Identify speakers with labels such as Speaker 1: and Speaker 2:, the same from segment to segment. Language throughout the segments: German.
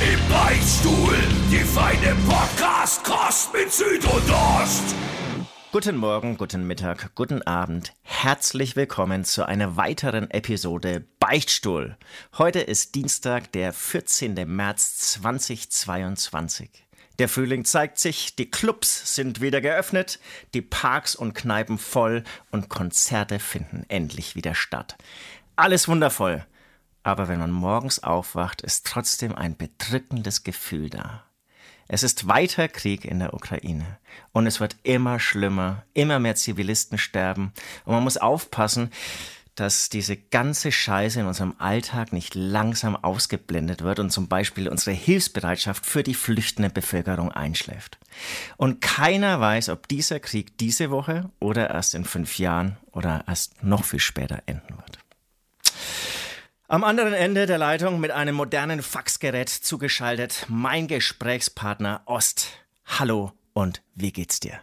Speaker 1: Im Beichtstuhl, die feine Podcast-Kost mit Süd und Ost.
Speaker 2: Guten Morgen, guten Mittag, guten Abend. Herzlich willkommen zu einer weiteren Episode Beichtstuhl. Heute ist Dienstag, der 14. März 2022. Der Frühling zeigt sich, die Clubs sind wieder geöffnet, die Parks und Kneipen voll und Konzerte finden endlich wieder statt. Alles wundervoll. Aber wenn man morgens aufwacht, ist trotzdem ein bedrückendes Gefühl da. Es ist weiter Krieg in der Ukraine und es wird immer schlimmer, immer mehr Zivilisten sterben und man muss aufpassen, dass diese ganze Scheiße in unserem Alltag nicht langsam ausgeblendet wird und zum Beispiel unsere Hilfsbereitschaft für die flüchtende Bevölkerung einschläft. Und keiner weiß, ob dieser Krieg diese Woche oder erst in fünf Jahren oder erst noch viel später enden wird. Am anderen Ende der Leitung mit einem modernen Faxgerät zugeschaltet mein Gesprächspartner Ost. Hallo und wie geht's dir?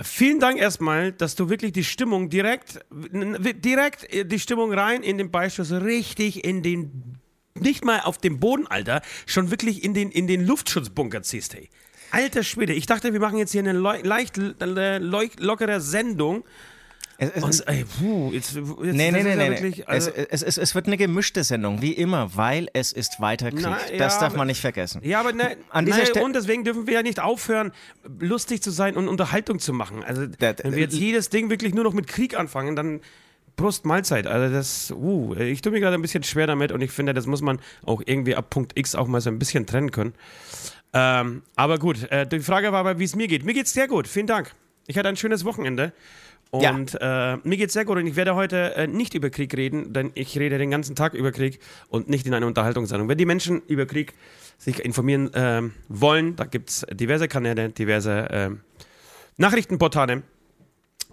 Speaker 3: Vielen Dank erstmal, dass du wirklich die Stimmung direkt, direkt äh, die Stimmung rein in den Beischuss, richtig in den, nicht mal auf dem Boden, Alter, schon wirklich in den, in den Luftschutzbunker ziehst, hey. Alter Schwede, ich dachte, wir machen jetzt hier eine leicht äh, lockere Sendung
Speaker 2: es, es, und, ey, puh, jetzt, jetzt nee, nee, nee, nee. Wirklich, also es, es, es, wird eine gemischte Sendung, wie immer, weil es ist weiter Krieg. Na, ja, das darf man nicht vergessen.
Speaker 3: Ja, aber ne, An dieser ne, und deswegen dürfen wir ja nicht aufhören, lustig zu sein und Unterhaltung zu machen. Also, da, wenn wir jetzt jedes Ding wirklich nur noch mit Krieg anfangen, dann Prost Mahlzeit. Also das, uh, ich tue mir gerade ein bisschen schwer damit und ich finde, das muss man auch irgendwie ab Punkt X auch mal so ein bisschen trennen können. Ähm, aber gut, äh, die Frage war aber, wie es mir geht. Mir geht es sehr gut. Vielen Dank. Ich hatte ein schönes Wochenende. Und ja. äh, mir geht's sehr gut und ich werde heute äh, nicht über Krieg reden, denn ich rede den ganzen Tag über Krieg und nicht in einer Unterhaltungssendung. Wenn die Menschen über Krieg sich informieren äh, wollen, da gibt's diverse Kanäle, diverse ähm, Nachrichtenportale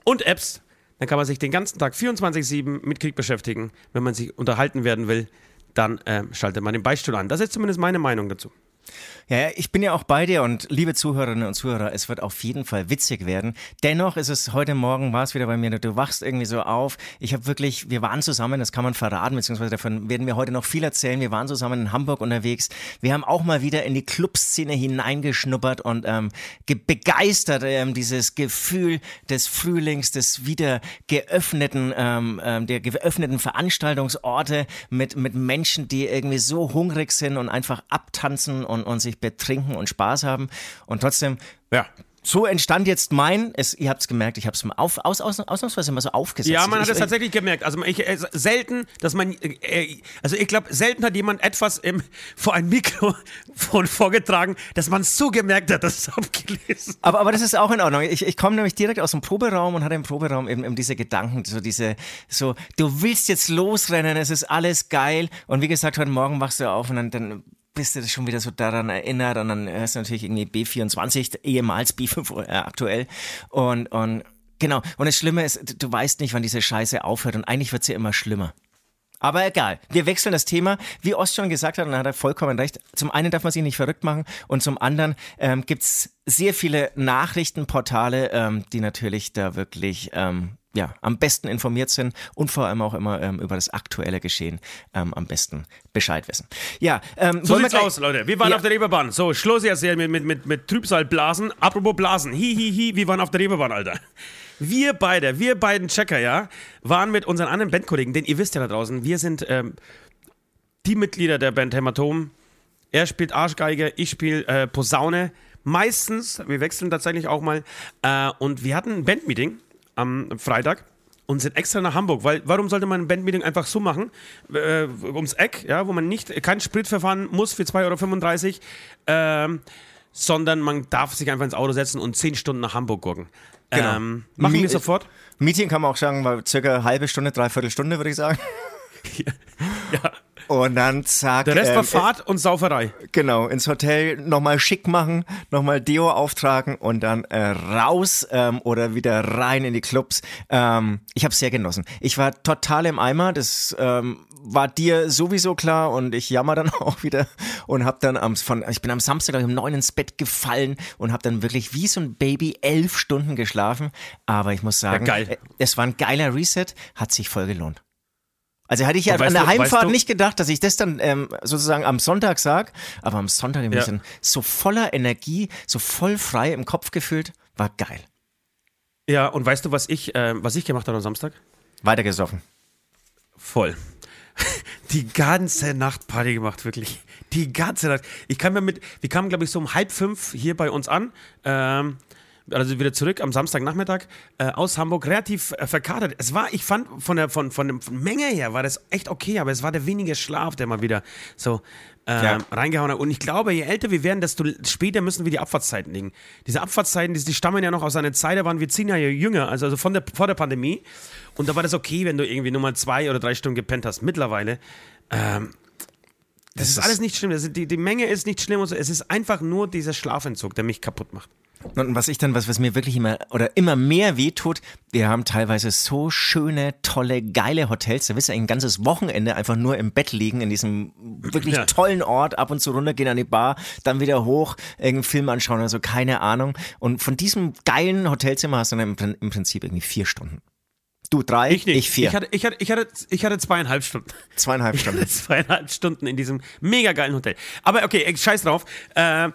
Speaker 3: und Apps. Dann kann man sich den ganzen Tag 24-7 mit Krieg beschäftigen. Wenn man sich unterhalten werden will, dann ähm, schaltet man den Beistuhl an. Das ist zumindest meine Meinung dazu.
Speaker 2: Ja, ich bin ja auch bei dir und liebe Zuhörerinnen und Zuhörer, es wird auf jeden Fall witzig werden. Dennoch ist es heute Morgen war es wieder bei mir, du wachst irgendwie so auf. Ich habe wirklich, wir waren zusammen, das kann man verraten, beziehungsweise davon werden wir heute noch viel erzählen. Wir waren zusammen in Hamburg unterwegs. Wir haben auch mal wieder in die Clubszene hineingeschnuppert und ähm, begeistert ähm, dieses Gefühl des Frühlings, des wieder geöffneten, ähm, ähm, der geöffneten Veranstaltungsorte mit mit Menschen, die irgendwie so hungrig sind und einfach abtanzen und, und sich betrinken und Spaß haben. Und trotzdem, ja, so entstand jetzt mein, es, ihr habt es gemerkt, ich habe es auf, aus, aus, ausnahmsweise mal so aufgesetzt.
Speaker 3: Ja, man
Speaker 2: hat
Speaker 3: es tatsächlich gemerkt. Also ich, äh, selten, dass man, äh, also ich glaube, selten hat jemand etwas im, vor ein Mikrofon vorgetragen, dass man es so gemerkt hat, dass es abgelesen
Speaker 2: aber, aber das ist auch in Ordnung. Ich, ich komme nämlich direkt aus dem Proberaum und hatte im Proberaum eben, eben diese Gedanken, so diese, so, du willst jetzt losrennen, es ist alles geil. Und wie gesagt, heute Morgen wachst du auf und dann, dann bist du schon wieder so daran erinnert und dann hörst du natürlich irgendwie B24, ehemals B5 äh, aktuell und, und genau. Und das Schlimme ist, du weißt nicht, wann diese Scheiße aufhört und eigentlich wird sie ja immer schlimmer. Aber egal, wir wechseln das Thema. Wie Ost schon gesagt hat, und da hat er vollkommen recht, zum einen darf man sich nicht verrückt machen und zum anderen ähm, gibt sehr viele Nachrichtenportale, ähm, die natürlich da wirklich ähm, ja, am besten informiert sind und vor allem auch immer ähm, über das aktuelle Geschehen ähm, am besten Bescheid wissen. Ja,
Speaker 3: ähm, so sieht's aus, Leute. Wir waren ja. auf der Reeperbahn. So, Schluss jetzt hier mit, mit, mit, mit Trübsalblasen. Apropos Blasen. Hi, hi, hi, wir waren auf der Reeperbahn, Alter. Wir beide, wir beiden Checker, ja, waren mit unseren anderen Bandkollegen, denn ihr wisst ja da draußen, wir sind ähm, die Mitglieder der Band Hämatom. Er spielt Arschgeige, ich spiele äh, Posaune. Meistens, wir wechseln tatsächlich auch mal. Äh, und wir hatten ein Bandmeeting am Freitag und sind extra nach Hamburg, weil warum sollte man ein Bandmeeting einfach so machen, äh, ums Eck, ja, wo man nicht kein Sprit verfahren muss für 2,35 Euro, äh, sondern man darf sich einfach ins Auto setzen und 10 Stunden nach Hamburg gucken. Genau. Ähm, machen wir sofort.
Speaker 2: Meeting kann man auch sagen, war circa eine halbe Stunde, dreiviertel Stunde, würde ich sagen.
Speaker 3: ja. ja.
Speaker 2: Und dann zack.
Speaker 3: Der Rest ähm, war Fahrt und Sauferei.
Speaker 2: Genau, ins Hotel nochmal schick machen, nochmal Deo auftragen und dann äh, raus ähm, oder wieder rein in die Clubs. Ähm, ich habe sehr genossen. Ich war total im Eimer. Das ähm, war dir sowieso klar und ich jammer dann auch wieder und hab dann am von ich bin am Samstag um neun ins Bett gefallen und hab dann wirklich wie so ein Baby elf Stunden geschlafen. Aber ich muss sagen, ja, äh, es war ein geiler Reset, hat sich voll gelohnt. Also hatte ich ja an der du, Heimfahrt weißt du, nicht gedacht, dass ich das dann ähm, sozusagen am Sonntag sag, aber am Sonntag bin ja. ich dann so voller Energie, so voll frei im Kopf gefühlt, war geil.
Speaker 3: Ja, und weißt du, was ich, äh, was ich gemacht habe am Samstag?
Speaker 2: Weitergesoffen.
Speaker 3: Voll. Die ganze Nacht Party gemacht, wirklich. Die ganze Nacht. Ich kam mir mit, wir kamen, glaube ich, so um halb fünf hier bei uns an. Ähm, also wieder zurück am Samstagnachmittag äh, aus Hamburg, relativ äh, verkatert. Es war, ich fand von der von, von der Menge her war das echt okay, aber es war der wenige Schlaf, der mal wieder so äh, ja. reingehauen hat. Und ich glaube, je älter wir werden, desto später müssen wir die Abfahrtszeiten legen. Diese Abfahrtszeiten, die, die stammen ja noch aus einer Zeit, da waren wir zehn Jahre jünger, also, also von der, vor der Pandemie. Und da war das okay, wenn du irgendwie nur mal zwei oder drei Stunden gepennt hast. Mittlerweile, ähm, das, das ist alles nicht schlimm. Das, die, die Menge ist nicht schlimm. So. Es ist einfach nur dieser Schlafentzug, der mich kaputt macht.
Speaker 2: Und was ich dann, was, was mir wirklich immer oder immer mehr wehtut, wir haben teilweise so schöne, tolle, geile Hotels. Da willst du ein ganzes Wochenende einfach nur im Bett liegen, in diesem wirklich ja. tollen Ort, ab und zu runtergehen an die Bar, dann wieder hoch, irgendeinen Film anschauen oder so, keine Ahnung. Und von diesem geilen Hotelzimmer hast du dann im, im Prinzip irgendwie vier Stunden. Du drei, ich, nicht. ich vier.
Speaker 3: Ich hatte, ich, hatte, ich, hatte, ich hatte zweieinhalb Stunden.
Speaker 2: Zweieinhalb Stunden. Ich
Speaker 3: hatte zweieinhalb Stunden in diesem mega geilen Hotel. Aber okay, scheiß drauf. Äh, eine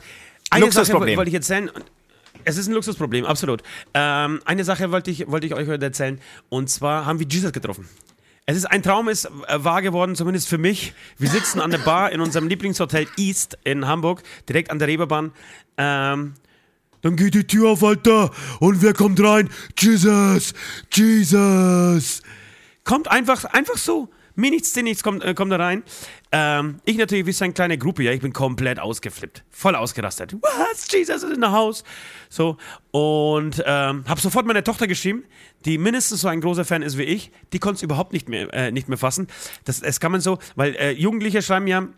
Speaker 2: Luxusproblem.
Speaker 3: Sache wollte ich erzählen. Es ist ein Luxusproblem, absolut. Ähm, eine Sache wollte ich, wollte ich euch heute erzählen. Und zwar haben wir Jesus getroffen. Es ist ein Traum, ist äh, wahr geworden, zumindest für mich. Wir sitzen an der Bar in unserem Lieblingshotel East in Hamburg, direkt an der Reeperbahn. Ähm, dann geht die Tür auf, Alter. Und wer kommt rein? Jesus! Jesus! Kommt einfach, einfach so. Mir nichts, dir nichts, kommt, äh, kommt da rein. Ähm, ich natürlich wie so eine kleine Gruppe, ja, ich bin komplett ausgeflippt. Voll ausgerastet. Was? Jesus ist in der Haus. So. Und ähm, habe sofort meine Tochter geschrieben, die mindestens so ein großer Fan ist wie ich. Die konnte es überhaupt nicht mehr, äh, nicht mehr fassen. Das, das kann man so, weil äh, Jugendliche schreiben ja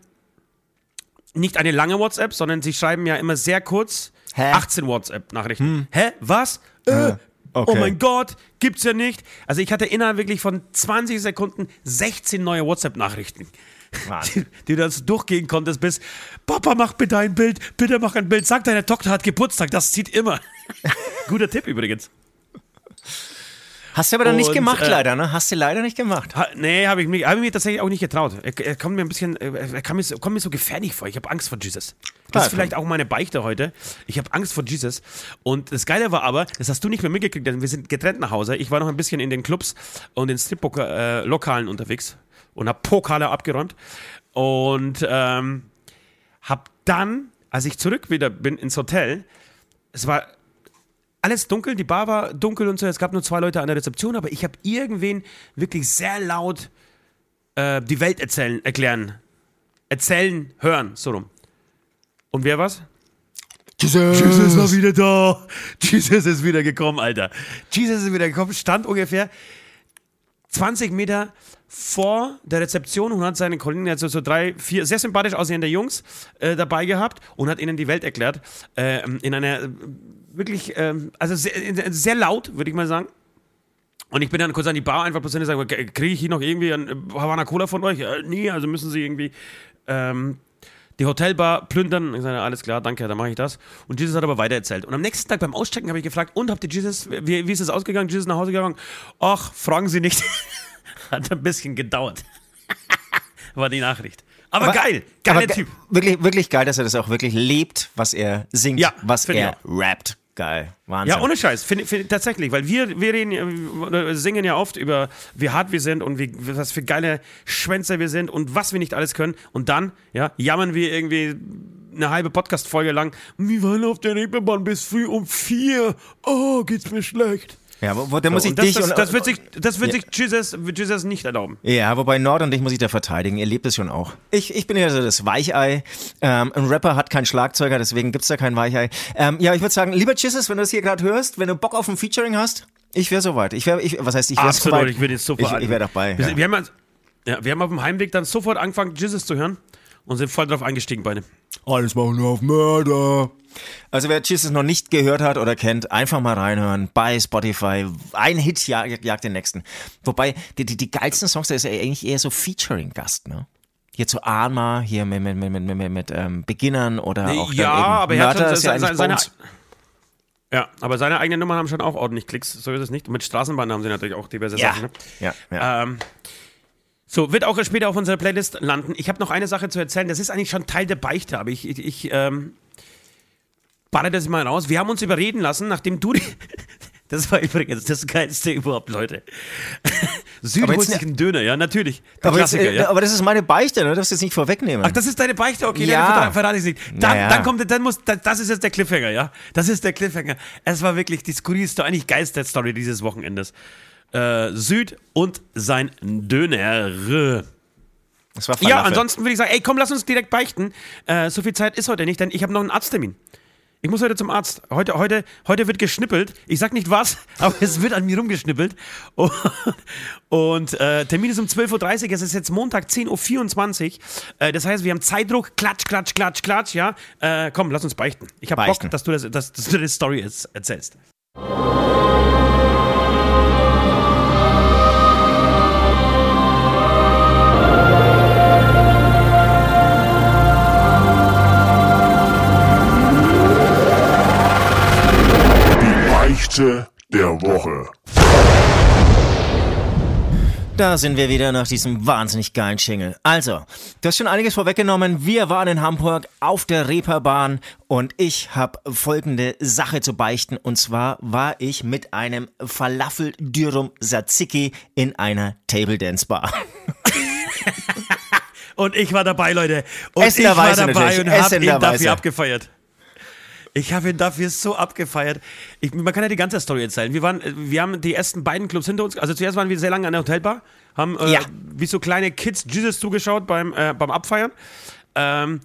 Speaker 3: nicht eine lange WhatsApp, sondern sie schreiben ja immer sehr kurz Hä? 18 WhatsApp-Nachrichten. Hm. Hä? Was? Äh, okay. Oh mein Gott, gibt's ja nicht. Also ich hatte innerhalb wirklich von 20 Sekunden 16 neue WhatsApp-Nachrichten. Die, die, du dann so durchgehen konntest bis, Papa, mach bitte ein Bild, bitte mach ein Bild, sag deine Tochter hat Geburtstag, das zieht immer. Guter Tipp übrigens.
Speaker 2: Hast du aber dann nicht gemacht, äh, leider, ne? Hast du leider nicht gemacht.
Speaker 3: Ha, nee, habe ich, mich, hab ich mir tatsächlich auch nicht getraut. Er, er kommt mir ein bisschen, er kommt mir, so, kommt mir so gefährlich vor. Ich habe Angst vor Jesus. Das ist vielleicht auch meine Beichte heute. Ich habe Angst vor Jesus. Und das Geile war aber, das hast du nicht mehr mitgekriegt, denn wir sind getrennt nach Hause. Ich war noch ein bisschen in den Clubs und den Strip-Lokalen äh, unterwegs und habe Pokale abgeräumt. Und ähm, habe dann, als ich zurück wieder bin ins Hotel, es war alles dunkel, die Bar war dunkel und so. Es gab nur zwei Leute an der Rezeption, aber ich habe irgendwen wirklich sehr laut äh, die Welt erzählen, erklären, erzählen, hören, so rum. Und wer war's? Jesus. Jesus war wieder da. Jesus ist wieder gekommen, Alter. Jesus ist wieder gekommen, stand ungefähr 20 Meter vor der Rezeption und hat seine Kollegen, also so drei, vier sehr sympathisch aussehende Jungs äh, dabei gehabt und hat ihnen die Welt erklärt. Äh, in einer wirklich, ähm, also sehr, sehr laut, würde ich mal sagen. Und ich bin dann kurz an die Bar einfach persönlich sagen, kriege ich hier noch irgendwie ein Havana Cola von euch? Äh, nee, also müssen sie irgendwie ähm, die Hotelbar plündern. Ich sage, alles klar, danke, dann mache ich das. Und Jesus hat aber weitererzählt. Und am nächsten Tag beim Auschecken habe ich gefragt, und habt ihr Jesus, wie, wie ist es ausgegangen? Jesus nach Hause gegangen? Ach, fragen Sie nicht. hat ein bisschen gedauert. War die Nachricht. Aber, aber geil, geiler Typ.
Speaker 2: Wirklich, wirklich geil, dass er das auch wirklich lebt, was er singt, ja, was er rappt. Geil, Wahnsinn.
Speaker 3: Ja, ohne Scheiß, find, find, tatsächlich, weil wir, wir reden, singen ja oft über, wie hart wir sind und wie, was für geile Schwänze wir sind und was wir nicht alles können. Und dann, ja, jammern wir irgendwie eine halbe Podcast-Folge lang, wir waren auf der Reeperbahn bis früh um vier, oh, geht's mir schlecht.
Speaker 2: Ja, wo, wo, da muss so, ich
Speaker 3: das,
Speaker 2: dich
Speaker 3: das, das, wird sich, das wird ja. sich Jesus, Jesus nicht erlauben.
Speaker 2: Ja, wobei Nord und ich muss ich da verteidigen. Ihr lebt es schon auch. Ich, ich bin ja so das Weichei. Ähm, ein Rapper hat keinen Schlagzeuger, deswegen gibt's da kein Weichei. Ähm, ja, ich würde sagen, lieber Jesus, wenn du das hier gerade hörst, wenn du Bock auf ein Featuring hast, ich wäre soweit. Ich wäre, ich, was heißt, ich wäre
Speaker 3: soweit? ich würde jetzt sofort.
Speaker 2: Ich, ich wäre dabei.
Speaker 3: Wir,
Speaker 2: ja.
Speaker 3: wir haben Ja, wir haben auf dem Heimweg dann sofort angefangen, Jesus zu hören und sind voll drauf eingestiegen beide.
Speaker 2: Alles machen wir auf Mörder. Also wer Jesus noch nicht gehört hat oder kennt, einfach mal reinhören bei Spotify. Ein Hit jag, jagt den nächsten. Wobei, die, die, die geilsten Songs, da ist ja eigentlich eher so Featuring-Gast, ne? Hier zu Arma, hier mit, mit, mit, mit, mit, mit ähm, Beginnern oder auch
Speaker 3: Ja, aber er hat schon seine, seine, seine ja, aber seine eigenen Nummern haben schon auch ordentlich Klicks, so ist es nicht. Und mit Straßenbahn haben sie natürlich auch diverse
Speaker 2: ja.
Speaker 3: Sachen. Ne?
Speaker 2: Ja, ja.
Speaker 3: Ähm, so, wird auch später auf unserer Playlist landen. Ich habe noch eine Sache zu erzählen, das ist eigentlich schon Teil der Beichte, aber ich, ich, ich ähm, baller das mal raus. Wir haben uns überreden lassen, nachdem du. Das war übrigens das Geilste überhaupt, Leute. Süd holt sich einen Döner, ja, natürlich.
Speaker 2: Der aber, Klassiker, jetzt, äh, ja. aber das ist meine Beichte, ne? Du darfst jetzt nicht vorwegnehmen.
Speaker 3: Ach, das ist deine Beichte? Okay,
Speaker 2: ja.
Speaker 3: dann verrate ich nicht. Dann, naja. dann kommt, dann muss, das ist jetzt der Cliffhanger, ja? Das ist der Cliffhanger. Es war wirklich die skurrilste, eigentlich geilste Story dieses Wochenendes. Äh, Süd und sein Döner. Das war ja, ansonsten würde ich sagen, ey, komm, lass uns direkt beichten. Äh, so viel Zeit ist heute nicht, denn ich habe noch einen Arzttermin. Ich muss heute zum Arzt. Heute, heute, heute wird geschnippelt. Ich sag nicht was, aber es wird an mir rumgeschnippelt. Und, und äh, Termin ist um 12.30 Uhr. Es ist jetzt Montag, 10.24 Uhr. Äh, das heißt, wir haben Zeitdruck. Klatsch, klatsch, klatsch, klatsch. Ja, äh, komm, lass uns beichten. Ich habe Bock, dass du, das, dass, dass du das Story erzählst.
Speaker 1: Geschichte der Woche.
Speaker 2: Da sind wir wieder nach diesem wahnsinnig geilen Schingel. Also, du hast schon einiges vorweggenommen. Wir waren in Hamburg auf der Reeperbahn und ich habe folgende Sache zu beichten. Und zwar war ich mit einem Falafel Dürum Tzatziki in einer Table Dance Bar.
Speaker 3: und ich war dabei, Leute. Und ich war dabei und habe ihn dafür abgefeiert. Ich habe ihn dafür so abgefeiert. Ich, man kann ja die ganze Story erzählen. Wir, waren, wir haben die ersten beiden Clubs hinter uns. Also zuerst waren wir sehr lange an der Hotelbar, haben äh, ja. wie so kleine Kids Jesus zugeschaut beim, äh, beim Abfeiern. Ähm,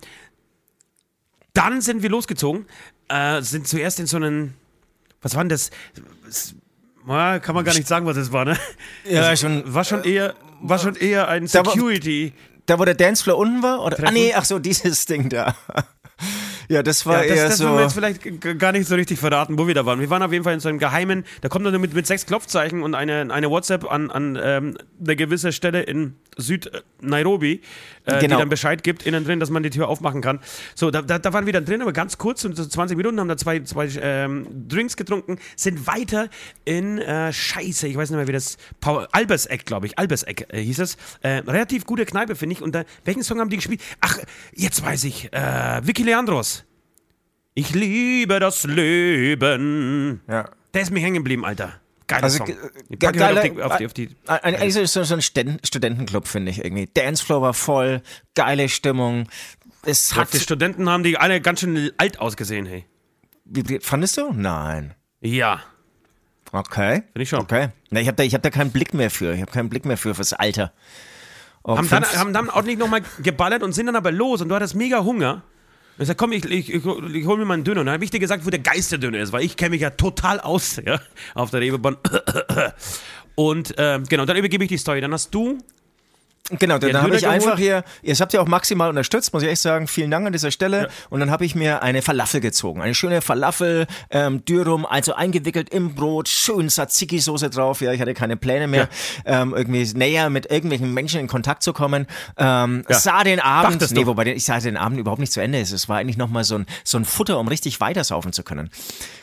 Speaker 3: dann sind wir losgezogen, äh, sind zuerst in so einen, was war denn das? kann man gar nicht sagen, was das war, ne?
Speaker 2: Ja, das schon.
Speaker 3: War schon eher, war schon eher ein Security.
Speaker 2: Da, wo der Dancefloor unten war? Oder? Ah, nee, ach so, dieses Ding da. Ja, das war ja, das, eher das so. Das
Speaker 3: wir jetzt vielleicht gar nicht so richtig verraten, wo wir da waren. Wir waren auf jeden Fall in so einem geheimen, da kommt dann mit, mit sechs Klopfzeichen und eine, eine WhatsApp an, an ähm, eine gewisse Stelle in Süd-Nairobi, äh, genau. die dann Bescheid gibt innen drin, dass man die Tür aufmachen kann. So, da, da, da waren wir dann drin, aber ganz kurz, und so 20 Minuten, haben da zwei, zwei ähm, Drinks getrunken, sind weiter in äh, Scheiße, ich weiß nicht mehr, wie das, Paul, Alberseck, glaube ich, Alberseck äh, hieß es. Äh, relativ gute Kneipe, finde ich. Und da, welchen Song haben die gespielt? Ach, jetzt weiß ich, äh, Vicky Leandros. Ich liebe das Leben. Ja. Der ist mir hängen geblieben, Alter. Geiler also, Song.
Speaker 2: Geile, auf die, auf die, auf die, eigentlich so, so ein Studentenclub, finde ich irgendwie. Dancefloor war voll, geile Stimmung. Es
Speaker 3: hat die Studenten haben die alle ganz schön alt ausgesehen, hey.
Speaker 2: Wie, wie, fandest du? Nein.
Speaker 3: Ja.
Speaker 2: Okay.
Speaker 3: Finde ich schon.
Speaker 2: Okay. Na, ich habe da, hab da keinen Blick mehr für. Ich habe keinen Blick mehr für fürs Alter.
Speaker 3: haben, dann, haben dann auch nicht nochmal geballert und sind dann aber los und du hattest mega Hunger. Ich sag, komm, ich, ich, ich, ich hol mir mal einen Döner. Und dann habe ich dir gesagt, wo der Geist der Döner ist, weil ich kenne mich ja total aus ja, auf der Reeperbahn. Und äh, genau, dann übergebe ich die Story. Dann hast du
Speaker 2: Genau, dann habe ich einfach hier, ihr habt ja auch maximal unterstützt, muss ich echt sagen. Vielen Dank an dieser Stelle. Ja. Und dann habe ich mir eine Falafel gezogen. Eine schöne Falafel, ähm, Dürum, also eingewickelt im Brot, schön Tzatziki-Soße drauf. Ja, ich hatte keine Pläne mehr, ja. ähm, irgendwie näher mit irgendwelchen Menschen in Kontakt zu kommen. Ähm, ja. Sah den Abend, Dachtest nee, wobei ich sah den Abend überhaupt nicht zu Ende. Es war eigentlich nochmal so ein, so ein Futter, um richtig weitersaufen zu können.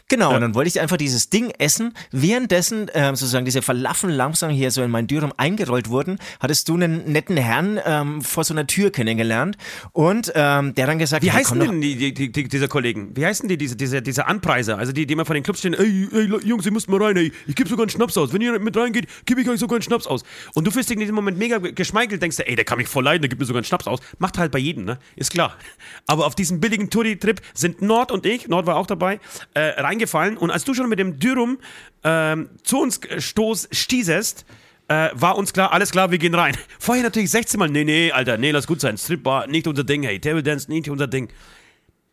Speaker 2: Genau, und dann wollte ich einfach dieses Ding essen. Währenddessen ähm, sozusagen diese Falafel langsam hier so in mein Dürum eingerollt wurden, hattest du einen netten Herrn ähm, vor so einer Tür kennengelernt und ähm, der dann gesagt
Speaker 3: Wie hey, heißen denn die, die, die, diese Kollegen? Wie heißen die, diese, diese, diese Anpreiser? Also die, die immer vor den Clubs stehen, ey, ey Jungs, ihr müsst mal rein, ey, ich gebe sogar einen Schnaps aus. Wenn ihr mit reingeht, gebe ich euch sogar einen Schnaps aus. Und du fühlst dich in diesem Moment mega geschmeichelt, denkst du, ey, der kann mich voll leiden, der gibt mir sogar einen Schnaps aus. Macht halt bei jedem, ne? Ist klar. Aber auf diesem billigen Touri-Trip sind Nord und ich, Nord war auch dabei, äh, reingefallen und als du schon mit dem Dürum ähm, zu uns stoß, stießest, äh, war uns klar, alles klar, wir gehen rein. Vorher natürlich 16 Mal, nee, nee, Alter, nee, lass gut sein. Stripbar, nicht unser Ding, hey, Table Dance, nicht unser Ding.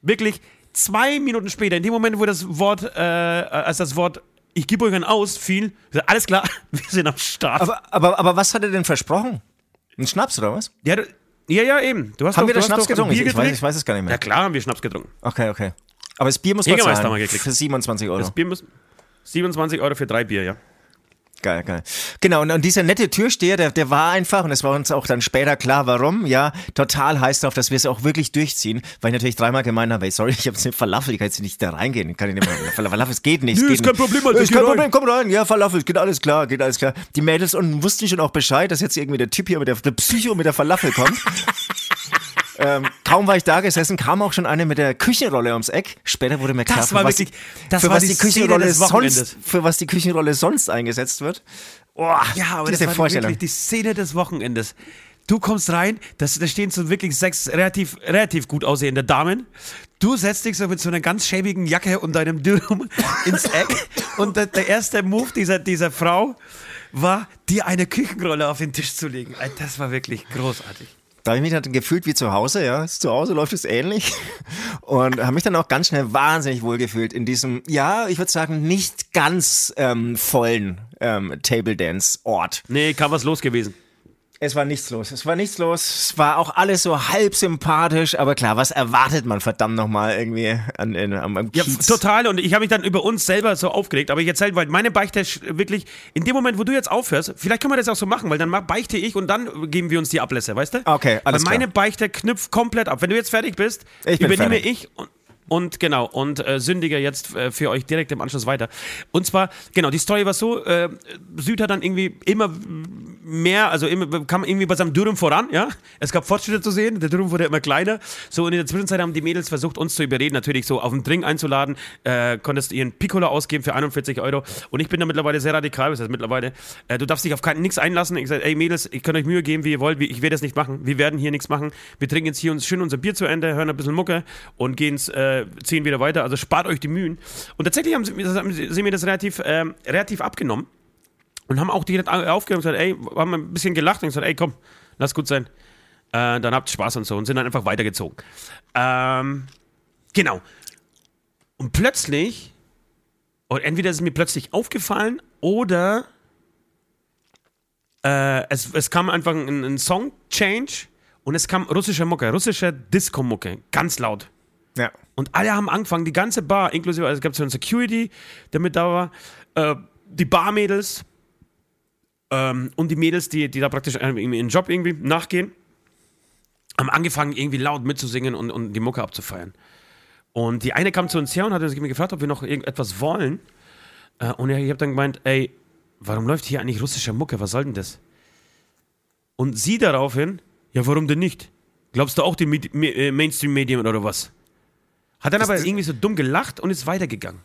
Speaker 3: Wirklich, zwei Minuten später, in dem Moment, wo das Wort, äh, als das Wort ich gebe euch einen aus, fiel, alles klar, wir sind am Start.
Speaker 2: Aber, aber, aber was hat er denn versprochen? Ein Schnaps oder was?
Speaker 3: Ja, ja, ja, eben.
Speaker 2: Du hast haben doch, wir das Schnaps getrunken? Bier ich, weiß, ich weiß es gar nicht mehr.
Speaker 3: Ja, klar haben wir Schnaps getrunken.
Speaker 2: Okay, okay. Aber das Bier muss man zahlen. Für 27 Euro.
Speaker 3: Das Bier muss 27 Euro für drei Bier, ja.
Speaker 2: Geil, geil. Genau, und, und dieser nette Türsteher, der, der war einfach, und es war uns auch dann später klar, warum, ja, total heiß darauf, dass wir es auch wirklich durchziehen, weil ich natürlich dreimal gemeint habe, sorry, ich habe eine Falafel, ich kann jetzt nicht da reingehen, kann ich nicht mehr, Falafel, es geht nicht.
Speaker 3: Nö,
Speaker 2: geht
Speaker 3: ist kein Problem, also
Speaker 2: ist kein Problem, komm rein, ja, Falafel, geht alles klar, geht alles klar. Die Mädels unten wussten schon auch Bescheid, dass jetzt irgendwie der Typ hier mit der, der Psycho mit der Falafel kommt. Ähm, kaum war ich da gesessen, kam auch schon eine mit der Küchenrolle ums Eck. Später wurde mir klar,
Speaker 3: das war
Speaker 2: was,
Speaker 3: wirklich, das
Speaker 2: für
Speaker 3: war
Speaker 2: was die, die Küchenrolle sonst, für was die Küchenrolle sonst eingesetzt wird.
Speaker 3: Oh, ja, aber das war wirklich die Szene des Wochenendes. Du kommst rein, das, da stehen so wirklich sechs relativ, relativ gut aussehende Damen. Du setzt dich so mit so einer ganz schäbigen Jacke und deinem Dürrum ins Eck. und der, der, erste Move dieser, dieser Frau war, dir eine Küchenrolle auf den Tisch zu legen. Das war wirklich großartig.
Speaker 2: Da habe ich mich dann gefühlt wie zu Hause, ja. Zu Hause läuft es ähnlich. Und habe mich dann auch ganz schnell wahnsinnig wohl gefühlt in diesem, ja, ich würde sagen, nicht ganz ähm, vollen ähm, Table Dance Ort.
Speaker 3: Nee, kam was los gewesen.
Speaker 2: Es war nichts los. Es war nichts los. Es war auch alles so halb sympathisch, aber klar, was erwartet man verdammt nochmal irgendwie an, in, am, am
Speaker 3: Kiez? Ja, total. Und ich habe mich dann über uns selber so aufgeregt. Aber ich erzähle, weil meine Beichte wirklich, in dem Moment, wo du jetzt aufhörst, vielleicht können wir das auch so machen, weil dann beichte ich und dann geben wir uns die Ablässe, weißt du?
Speaker 2: Okay, alles
Speaker 3: weil meine klar. Beichte knüpft komplett ab. Wenn du jetzt fertig bist, ich übernehme ich und und genau, und äh, Sündiger jetzt äh, für euch direkt im Anschluss weiter. Und zwar, genau, die Story war so, äh, Süd hat dann irgendwie immer mehr, also immer, kam irgendwie bei seinem Dürren voran, ja. Es gab Fortschritte zu sehen, der Dürren wurde immer kleiner. So, und in der Zwischenzeit haben die Mädels versucht, uns zu überreden, natürlich so auf den Drink einzuladen. Äh, konntest ihren Piccolo ausgeben für 41 Euro. Und ich bin da mittlerweile sehr radikal, das heißt mittlerweile, äh, du darfst dich auf nichts einlassen. Ich sage, ey Mädels, ich kann euch Mühe geben, wie ihr wollt, ich werde das nicht machen. Wir werden hier nichts machen. Wir trinken jetzt hier uns schön unser Bier zu Ende, hören ein bisschen Mucke und gehen äh, ziehen wieder weiter. Also spart euch die Mühen. Und tatsächlich haben sie, haben sie mir das relativ, äh, relativ abgenommen und haben auch direkt aufgehört und gesagt, ey, haben ein bisschen gelacht und gesagt, ey, komm, lass gut sein. Äh, dann habt Spaß und so und sind dann einfach weitergezogen. Ähm, genau. Und plötzlich, oder entweder ist es mir plötzlich aufgefallen oder äh, es, es kam einfach ein, ein Song-Change und es kam russischer Mucke, russischer Disco-Mucke, ganz laut.
Speaker 2: Ja.
Speaker 3: Und alle haben angefangen, die ganze Bar, inklusive, also es gab so einen Security, der mit da war, äh, die Barmädels ähm, und die Mädels, die, die da praktisch ihren Job irgendwie nachgehen, haben angefangen, irgendwie laut mitzusingen und, und die Mucke abzufeiern. Und die eine kam zu uns her und hat uns gefragt, ob wir noch irgendetwas wollen. Äh, und ich habe dann gemeint, ey, warum läuft hier eigentlich russische Mucke? Was soll denn das? Und sie daraufhin, ja, warum denn nicht? Glaubst du auch die äh, Mainstream-Medien oder was? Hat dann das aber irgendwie so dumm gelacht und ist weitergegangen.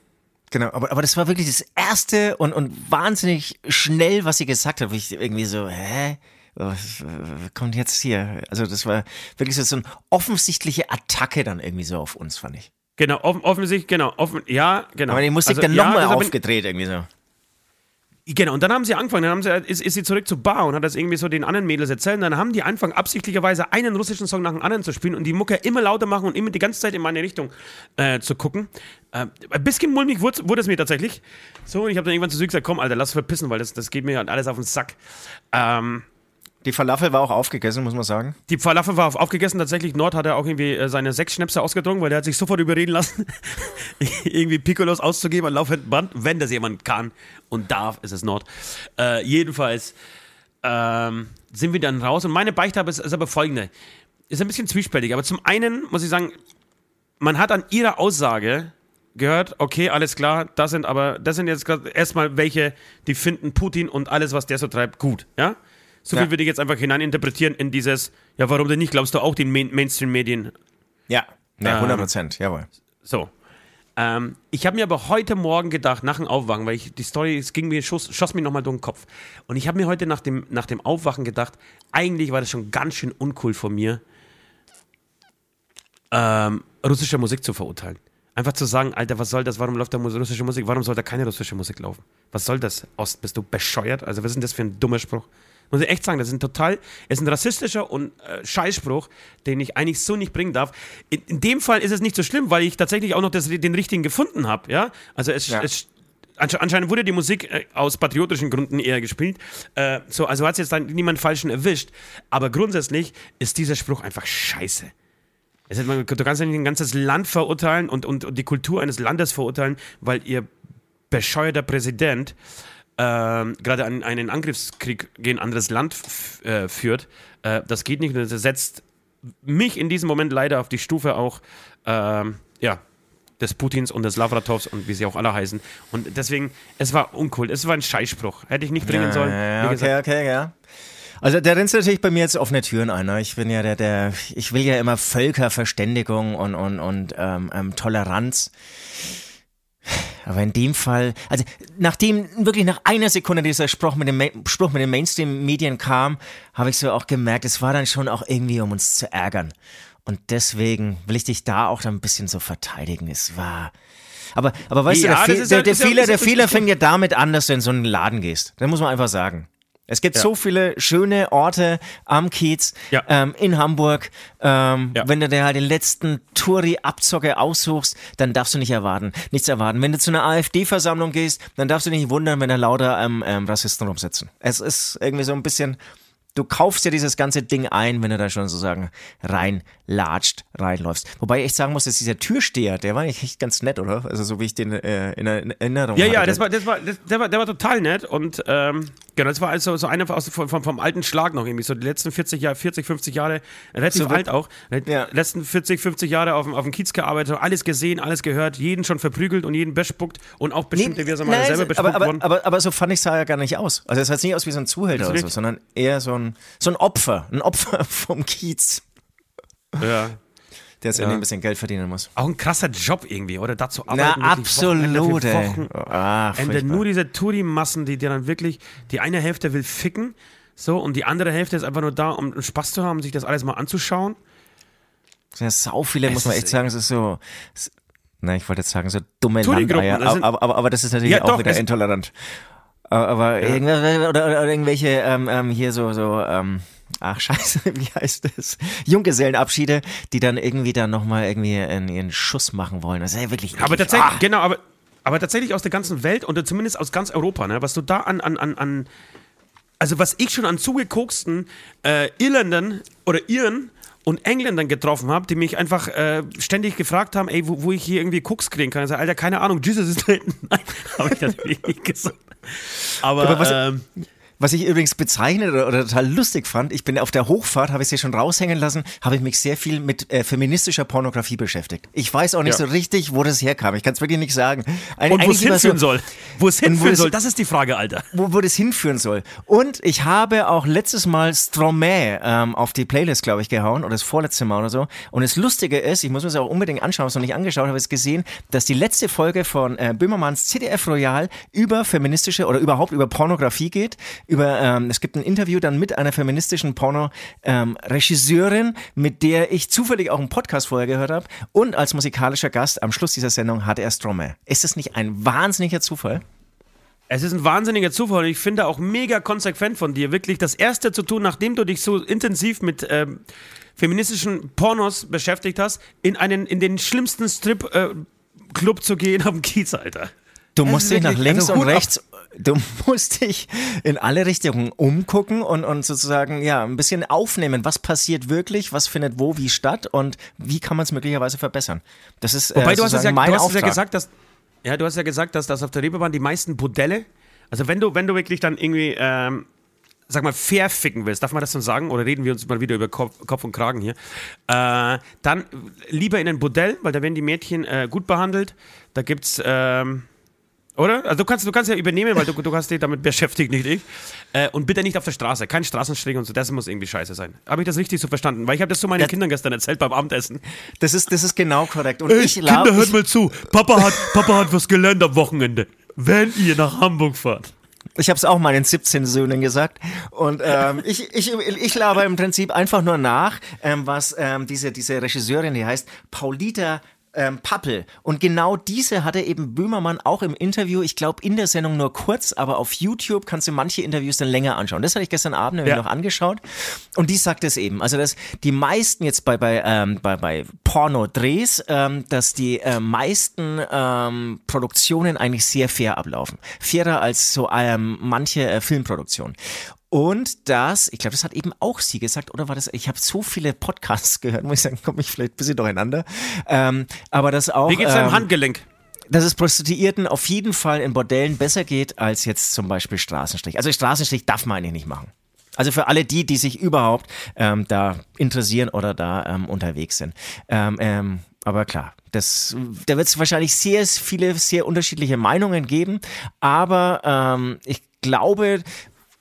Speaker 2: Genau, aber, aber das war wirklich das erste und, und wahnsinnig schnell, was sie gesagt hat, wo ich irgendwie so, hä? Was kommt jetzt hier? Also das war wirklich so, so eine offensichtliche Attacke dann irgendwie so auf uns, fand ich.
Speaker 3: Genau, offen, offensichtlich, genau, offen, ja, genau.
Speaker 2: Aber die Musik also, dann nochmal ja, aufgedreht irgendwie so.
Speaker 3: Genau, und dann haben sie angefangen, dann haben sie, ist, ist sie zurück zur Bar und hat das irgendwie so den anderen Mädels erzählt. Und dann haben die angefangen, absichtlicherweise einen russischen Song nach dem anderen zu spielen und die Mucke immer lauter machen und immer die ganze Zeit in meine Richtung äh, zu gucken. Äh, ein bisschen mulmig wurde, wurde es mir tatsächlich. So, und ich habe dann irgendwann zu Süd gesagt: Komm, Alter, lass verpissen, weil das, das geht mir alles auf den Sack. Ähm,
Speaker 2: die Falafel war auch aufgegessen, muss man sagen.
Speaker 3: Die Falafel war aufgegessen. Tatsächlich, Nord hat er auch irgendwie äh, seine sechs Schnäpse ausgedrungen, weil der hat sich sofort überreden lassen, irgendwie Piccolos auszugeben an laufendem Band. Wenn das jemand kann und darf, ist es Nord. Äh, jedenfalls ähm, sind wir dann raus. Und meine Beichte ist, ist aber folgende. Ist ein bisschen zwiespältig. Aber zum einen muss ich sagen, man hat an ihrer Aussage gehört, okay, alles klar, das sind aber, das sind jetzt erstmal welche, die finden Putin und alles, was der so treibt, gut, ja? So viel würde ich jetzt einfach hineininterpretieren in dieses, ja, warum denn nicht? Glaubst du auch den Main Mainstream-Medien?
Speaker 2: Ja, ja, 100 ähm, Prozent, ähm, jawohl.
Speaker 3: So. Ähm, ich habe mir aber heute Morgen gedacht, nach dem Aufwachen, weil ich die Story, es ging mir, schoss, schoss mir nochmal durch den Kopf. Und ich habe mir heute nach dem, nach dem Aufwachen gedacht, eigentlich war das schon ganz schön uncool von mir, ähm, russische Musik zu verurteilen. Einfach zu sagen, Alter, was soll das? Warum läuft da russische Musik? Warum soll da keine russische Musik laufen? Was soll das, Ost? Bist du bescheuert? Also, was ist denn das für ein dummer Spruch? Muss ich echt sagen, das ist ein total, ist ein rassistischer und äh, Scheißspruch, den ich eigentlich so nicht bringen darf. In, in, dem Fall ist es nicht so schlimm, weil ich tatsächlich auch noch das, den richtigen gefunden habe, ja. Also es, ja. es anscheinend wurde die Musik äh, aus patriotischen Gründen eher gespielt. Äh, so, also hat es jetzt dann niemand Falschen erwischt. Aber grundsätzlich ist dieser Spruch einfach scheiße. Es du kannst ja nicht ein ganzes Land verurteilen und, und, und die Kultur eines Landes verurteilen, weil ihr bescheuerter Präsident äh, gerade an einen Angriffskrieg gegen ein anderes Land äh, führt. Äh, das geht nicht das setzt mich in diesem Moment leider auf die Stufe auch, ähm, ja, des Putins und des Lavratovs und wie sie auch alle heißen. Und deswegen, es war uncool. Es war ein Scheißspruch. Hätte ich nicht bringen ja, sollen.
Speaker 2: Ja, okay, okay, ja. Also der rennt natürlich bei mir jetzt offene Türen ein. Ne? Ich bin ja der, der, ich will ja immer Völkerverständigung und, und, und ähm, ähm, Toleranz. Aber in dem Fall, also nachdem wirklich nach einer Sekunde dieser Spruch mit, dem Spruch mit den Mainstream-Medien kam, habe ich so auch gemerkt, es war dann schon auch irgendwie, um uns zu ärgern. Und deswegen will ich dich da auch ein bisschen so verteidigen. Es war. Aber, aber weißt ja, du, der, der, halt, der Fehler, der Fehler fängt ja damit an, dass du in so einen Laden gehst. Da muss man einfach sagen. Es gibt ja. so viele schöne Orte am Kiez, ja. ähm, in Hamburg. Ähm, ja. Wenn du dir halt den letzten Touri-Abzocke aussuchst, dann darfst du nicht erwarten, nichts erwarten. Wenn du zu einer AfD-Versammlung gehst, dann darfst du nicht wundern, wenn da lauter ähm, ähm, Rassisten rumsitzen. Es ist irgendwie so ein bisschen, du kaufst ja dieses ganze Ding ein, wenn du da schon sozusagen reinlatscht, reinläufst. Wobei ich echt sagen muss, dass dieser Türsteher, der war eigentlich echt ganz nett, oder? Also so wie ich den äh, in Erinnerung
Speaker 3: habe. Ja, ja, das war, das war, das, der, war, der war total nett und ähm, genau, das war also so einer aus, vom, vom, vom, alten Schlag noch irgendwie, so die letzten 40 Jahre, 40, 50 Jahre, relativ so alt auch, ja. letzten 40, 50 Jahre auf, auf dem Kiez gearbeitet, alles gesehen, alles gehört, jeden schon verprügelt und jeden bespuckt und auch bestimmt, nee, wir mal selber bespuckt
Speaker 2: aber,
Speaker 3: worden.
Speaker 2: Aber, aber, aber so fand ich es ja gar nicht aus. Also es sah nicht aus wie so ein Zuhälter oder so, sondern eher so ein, so ein Opfer, ein Opfer vom Kiez.
Speaker 3: Ja.
Speaker 2: Der jetzt ja. irgendwie ein bisschen Geld verdienen muss.
Speaker 3: Auch ein krasser Job irgendwie, oder? Dazu arbeiten.
Speaker 2: Na, absolut, ey.
Speaker 3: Ende nur diese Touri-Massen, die dir dann wirklich, die eine Hälfte will ficken, so, und die andere Hälfte ist einfach nur da, um Spaß zu haben, sich das alles mal anzuschauen.
Speaker 2: Das sind ja sau viele, es muss man echt sagen, es ist so, es, na, ich wollte jetzt sagen, so dumme Landeier, aber, aber, aber, aber das ist natürlich ja, auch doch, wieder intolerant. Aber, ja. oder, oder, irgendwelche ähm, ähm, hier so, so, ähm, ach scheiße, wie heißt das? Junggesellenabschiede, die dann irgendwie dann nochmal irgendwie ihren Schuss machen wollen. Das ist ja wirklich.
Speaker 3: Aber tatsächlich, ah. genau, aber, aber tatsächlich aus der ganzen Welt oder zumindest aus ganz Europa, ne, was du da an, an, an, an also was ich schon an zugekoksten äh, Irländern oder Iren und Engländern getroffen habe, die mich einfach äh, ständig gefragt haben, ey, wo, wo ich hier irgendwie Cooks kriegen kann. Ich sage, Alter, keine Ahnung, Jesus ist da hinten. Nein, habe ich natürlich nicht gesagt. Aber, Aber was, ähm,
Speaker 2: was ich übrigens bezeichnet oder, oder, total lustig fand, ich bin auf der Hochfahrt, habe ich sie schon raushängen lassen, habe ich mich sehr viel mit äh, feministischer Pornografie beschäftigt. Ich weiß auch nicht ja. so richtig, wo das herkam. Ich kann es wirklich nicht sagen.
Speaker 3: Ein, Und wo es hinführen so, soll. Wo es hinführen soll, das ist die Frage, Alter.
Speaker 2: Wo, wo das hinführen soll. Und ich habe auch letztes Mal Stromae ähm, auf die Playlist, glaube ich, gehauen, oder das vorletzte Mal oder so. Und das Lustige ist, ich muss mir das auch unbedingt anschauen, was noch nicht angeschaut habe, ist gesehen, dass die letzte Folge von äh, Böhmermanns CDF Royal über feministische oder überhaupt über Pornografie geht, über, ähm, es gibt ein Interview dann mit einer feministischen Porno-Regisseurin, ähm, mit der ich zufällig auch einen Podcast vorher gehört habe. Und als musikalischer Gast am Schluss dieser Sendung hatte er Stromae. Ist das nicht ein wahnsinniger Zufall?
Speaker 3: Es ist ein wahnsinniger Zufall und ich finde auch mega konsequent von dir, wirklich das Erste zu tun, nachdem du dich so intensiv mit ähm, feministischen Pornos beschäftigt hast, in, einen, in den schlimmsten Strip-Club äh, zu gehen am Kiez, Alter.
Speaker 2: Du musst dich nach links also und rechts du musst dich in alle Richtungen umgucken und, und sozusagen ja ein bisschen aufnehmen, was passiert wirklich, was findet wo wie statt und wie kann man es möglicherweise verbessern. Das ist
Speaker 3: Wobei äh, du hast ja, mein du hast ja gesagt, dass ja, du hast ja gesagt, dass, dass auf der Reeperbahn die meisten Bordelle, also wenn du wenn du wirklich dann irgendwie ähm, sag mal, fair ficken willst, darf man das so sagen? Oder reden wir uns mal wieder über Kopf, Kopf und Kragen hier? Äh, dann lieber in ein Bordell, weil da werden die Mädchen äh, gut behandelt. Da gibt's, ähm, oder? Also du kannst, du kannst ja übernehmen, weil du, du hast dich damit beschäftigt, nicht ich. Äh, und bitte nicht auf der Straße, kein Straßenstrich und so, das muss irgendwie scheiße sein. Habe ich das richtig so verstanden? Weil ich habe das so meinen ja. Kindern gestern erzählt beim Abendessen.
Speaker 2: Das ist, das ist genau korrekt.
Speaker 3: Und Ey, ich Kinder, glaub, hört mal zu. Papa hat, Papa hat was gelernt am Wochenende. Wenn ihr nach Hamburg fahrt.
Speaker 2: Ich habe es auch meinen 17 Söhnen gesagt. Und ähm, ich, ich, ich laber im Prinzip einfach nur nach, ähm, was ähm, diese, diese Regisseurin, die heißt Paulita ähm, Pappel. Und genau diese hatte eben Böhmermann auch im Interview, ich glaube in der Sendung nur kurz, aber auf YouTube kannst du manche Interviews dann länger anschauen. Das hatte ich gestern Abend ja. noch angeschaut. Und die sagt es eben. Also, dass die meisten jetzt bei, bei, ähm, bei, bei Pornodrehs, ähm, dass die äh, meisten ähm, Produktionen eigentlich sehr fair ablaufen. Fairer als so ähm, manche äh, Filmproduktionen. Und das, ich glaube, das hat eben auch sie gesagt, oder war das, ich habe so viele Podcasts gehört, muss ich sagen, komme ich vielleicht ein bisschen durcheinander. Ähm, aber das auch.
Speaker 3: Wie geht's deinem ähm, Handgelenk?
Speaker 2: dass es Prostituierten auf jeden Fall in Bordellen besser geht als jetzt zum Beispiel Straßenstrich. Also Straßenstrich darf man eigentlich nicht machen. Also für alle die, die sich überhaupt ähm, da interessieren oder da ähm, unterwegs sind. Ähm, ähm, aber klar, das, da wird es wahrscheinlich sehr viele, sehr unterschiedliche Meinungen geben. Aber ähm, ich glaube,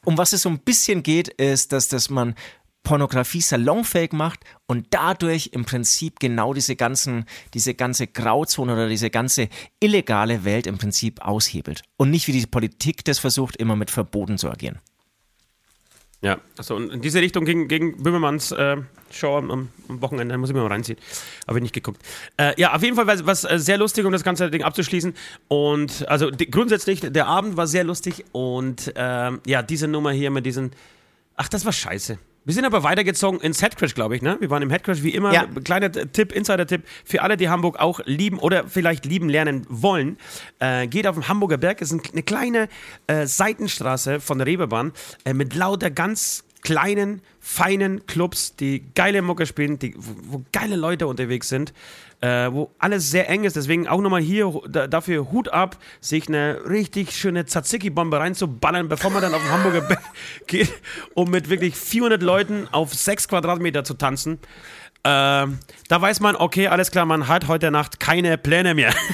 Speaker 2: um was es so ein bisschen geht, ist, dass, dass man Pornografie salonfähig macht und dadurch im Prinzip genau diese ganzen, diese ganze Grauzone oder diese ganze illegale Welt im Prinzip aushebelt. Und nicht wie die Politik das versucht, immer mit Verboten zu agieren.
Speaker 3: Ja, also in diese Richtung ging, ging Böhmermanns äh, Show am, am, Wochenende, muss ich mir mal reinziehen. Habe ich nicht geguckt. Äh, ja, auf jeden Fall war was äh, sehr lustig, um das ganze Ding abzuschließen. Und also die, grundsätzlich, der Abend war sehr lustig und äh, ja, diese Nummer hier mit diesen. Ach, das war scheiße. Wir sind aber weitergezogen ins Headcrash, glaube ich, ne? Wir waren im Headcrash wie immer. Ja. Kleiner Tipp, Insider-Tipp für alle, die Hamburg auch lieben oder vielleicht lieben lernen wollen. Äh, geht auf den Hamburger Berg. Es ist eine kleine äh, Seitenstraße von der Reeperbahn äh, mit lauter ganz kleinen, feinen Clubs, die geile Mucke spielen, die, wo, wo geile Leute unterwegs sind äh, wo alles sehr eng ist. Deswegen auch nochmal hier dafür Hut ab, sich eine richtig schöne Tzatziki-Bombe reinzuballern, bevor man dann auf den Hamburger Berg geht, um mit wirklich 400 Leuten auf 6 Quadratmeter zu tanzen. Äh, da weiß man, okay, alles klar, man hat heute Nacht keine Pläne mehr.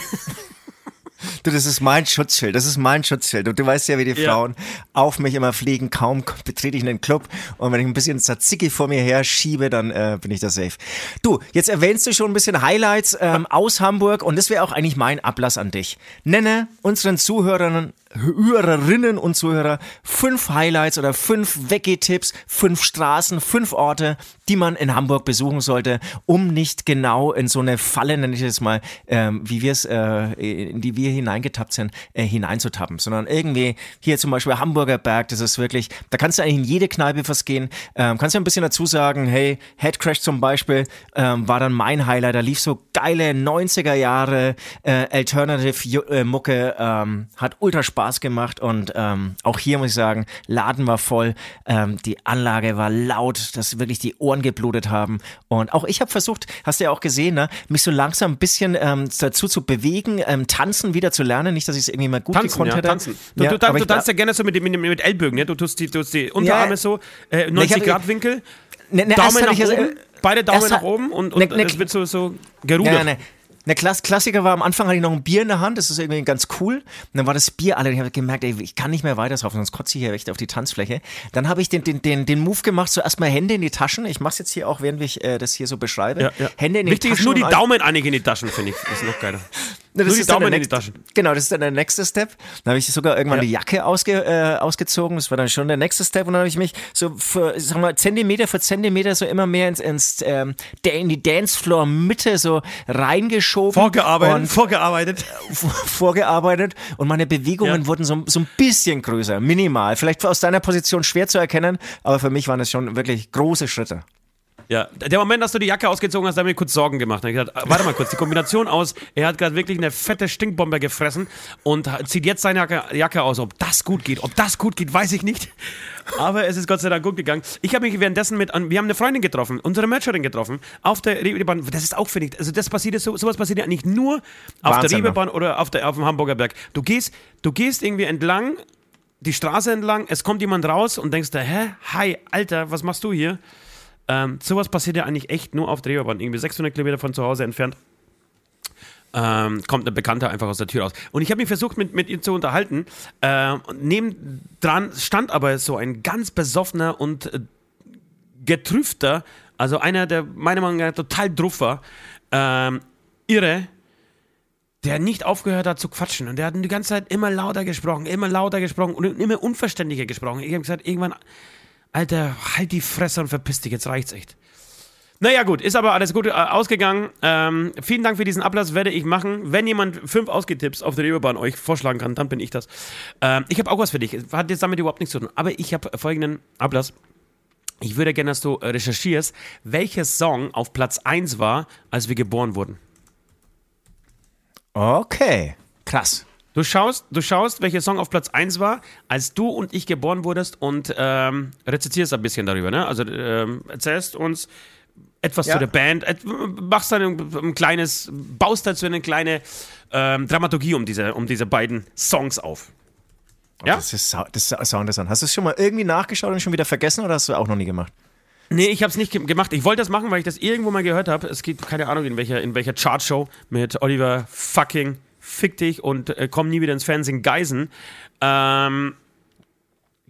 Speaker 2: Du, das ist mein Schutzschild, das ist mein Schutzschild. Und du weißt ja, wie die Frauen auf mich immer fliegen. Kaum betrete ich einen Club und wenn ich ein bisschen Tzatziki vor mir her schiebe, dann äh, bin ich da safe. Du, jetzt erwähnst du schon ein bisschen Highlights ähm, aus Hamburg und das wäre auch eigentlich mein Ablass an dich. Nenne unseren Zuhörern Hörerinnen und Zuhörer fünf Highlights oder fünf Weggehtipps, fünf Straßen, fünf Orte, die man in Hamburg besuchen sollte, um nicht genau in so eine Falle, nenne ich es mal, ähm, wie wir es, äh, in die wir hineingetappt sind, äh, hineinzutappen, sondern irgendwie hier zum Beispiel Hamburger Berg, das ist wirklich, da kannst du eigentlich in jede Kneipe was gehen, ähm, kannst du ein bisschen dazu sagen, hey, Headcrash zum Beispiel ähm, war dann mein Highlight, da lief so geile 90er Jahre äh, Alternative äh, Mucke, ähm, hat ultra Spaß Spaß gemacht und ähm, auch hier muss ich sagen, Laden war voll, ähm, die Anlage war laut, dass wirklich die Ohren geblutet haben und auch ich habe versucht, hast du ja auch gesehen, ne, mich so langsam ein bisschen ähm, dazu zu bewegen, ähm, tanzen wieder zu lernen, nicht, dass ich es irgendwie mal gut tanzen, gekonnt ja, hätte.
Speaker 3: Tanzen. Du, ja, du, du, du tanzt ja gerne so mit, mit, mit Ellbögen, ne? du tust die, tust die Unterarme ja, so, äh, 90 ne, Grad Winkel, ne, ne, Daumen nach oben, äh, beide Daumen nach oben und, und ne, ne, es wird so, so gerudert. Ja, ne.
Speaker 2: Der Klass Klassiker war am Anfang hatte ich noch ein Bier in der Hand, das ist irgendwie ganz cool. Und dann war das Bier alle, ich habe gemerkt, ey, ich kann nicht mehr weiter saufen, sonst kotze ich hier echt auf die Tanzfläche. Dann habe ich den, den, den, den Move gemacht, so erstmal Hände in die Taschen. Ich mache es jetzt hier auch, während ich äh, das hier so beschreibe. Ja, ja. Hände in
Speaker 3: Wichtig
Speaker 2: die
Speaker 3: Taschen. Wichtig ist nur die Daumen eigentlich in die Taschen, finde ich. Das ist noch geiler.
Speaker 2: Das Nur die Daumen in die Taschen. Genau, das ist dann der nächste Step. Dann habe ich sogar irgendwann ja. die Jacke ausge, äh, ausgezogen. Das war dann schon der nächste Step. Und dann habe ich mich so für, sag mal, Zentimeter für Zentimeter so immer mehr ins, ins ähm, in die Dancefloor-Mitte so reingeschoben.
Speaker 3: Vorgearbeitet. Und, vorgearbeitet.
Speaker 2: vorgearbeitet. Und meine Bewegungen ja. wurden so, so ein bisschen größer, minimal. Vielleicht aus deiner Position schwer zu erkennen, aber für mich waren es schon wirklich große Schritte.
Speaker 3: Ja, der Moment, dass du die Jacke ausgezogen hast, da habe ich mir kurz Sorgen gemacht. Da ich gedacht, warte mal kurz, die Kombination aus, er hat gerade wirklich eine fette Stinkbombe gefressen und zieht jetzt seine Jacke, Jacke, aus. Ob das gut geht, ob das gut geht, weiß ich nicht. Aber es ist Gott sei Dank gut gegangen. Ich habe mich währenddessen mit, wir haben eine Freundin getroffen, unsere Mercherin getroffen, auf der Reeperbahn. Das ist auch, finde ich, also das passiert, so, sowas passiert ja nicht nur auf Wahnsinn, der ne? Reeperbahn oder auf, der, auf dem Hamburger Berg. Du gehst, du gehst irgendwie entlang, die Straße entlang, es kommt jemand raus und denkst da, hä, hi, Alter, was machst du hier? Ähm, sowas passiert ja eigentlich echt nur auf der Reeperbahn, irgendwie 600 Kilometer von zu Hause entfernt. Ähm, kommt eine Bekannte einfach aus der Tür raus. Und ich habe mich versucht, mit, mit ihr zu unterhalten. Äh, neben dran stand aber so ein ganz besoffener und äh, getrüfter, also einer, der meiner Meinung nach total druff war, ähm, irre, der nicht aufgehört hat zu quatschen. Und der hat die ganze Zeit immer lauter gesprochen, immer lauter gesprochen und immer unverständlicher gesprochen. Ich habe gesagt, irgendwann Alter, halt die Fresse und verpiss dich, jetzt reicht's echt. Naja, gut, ist aber alles gut äh, ausgegangen. Ähm, vielen Dank für diesen Ablass, werde ich machen. Wenn jemand fünf Ausgetipps auf der Reeperbahn euch vorschlagen kann, dann bin ich das. Ähm, ich habe auch was für dich. Hat jetzt damit überhaupt nichts zu tun. Aber ich habe folgenden Ablass. Ich würde gerne, dass du äh, recherchierst, welcher Song auf Platz 1 war, als wir geboren wurden.
Speaker 2: Okay, krass.
Speaker 3: Du schaust, du schaust, welcher Song auf Platz 1 war, als du und ich geboren wurdest und ähm, rezitierst ein bisschen darüber. Ne? Also ähm, erzählst uns etwas ja. zu der Band, machst dann ein, ein, kleines, baust dazu eine kleine ähm, Dramaturgie um diese, um diese beiden Songs auf.
Speaker 2: Oh, ja? Das ist, das ist soundinteressant. Hast du es schon mal irgendwie nachgeschaut und schon wieder vergessen oder hast du auch noch nie gemacht?
Speaker 3: Nee, ich habe es nicht ge gemacht. Ich wollte das machen, weil ich das irgendwo mal gehört habe. Es gibt keine Ahnung, in welcher, in welcher Chartshow mit Oliver fucking Fick dich und äh, komm nie wieder ins Fernsehen Geisen. Ähm,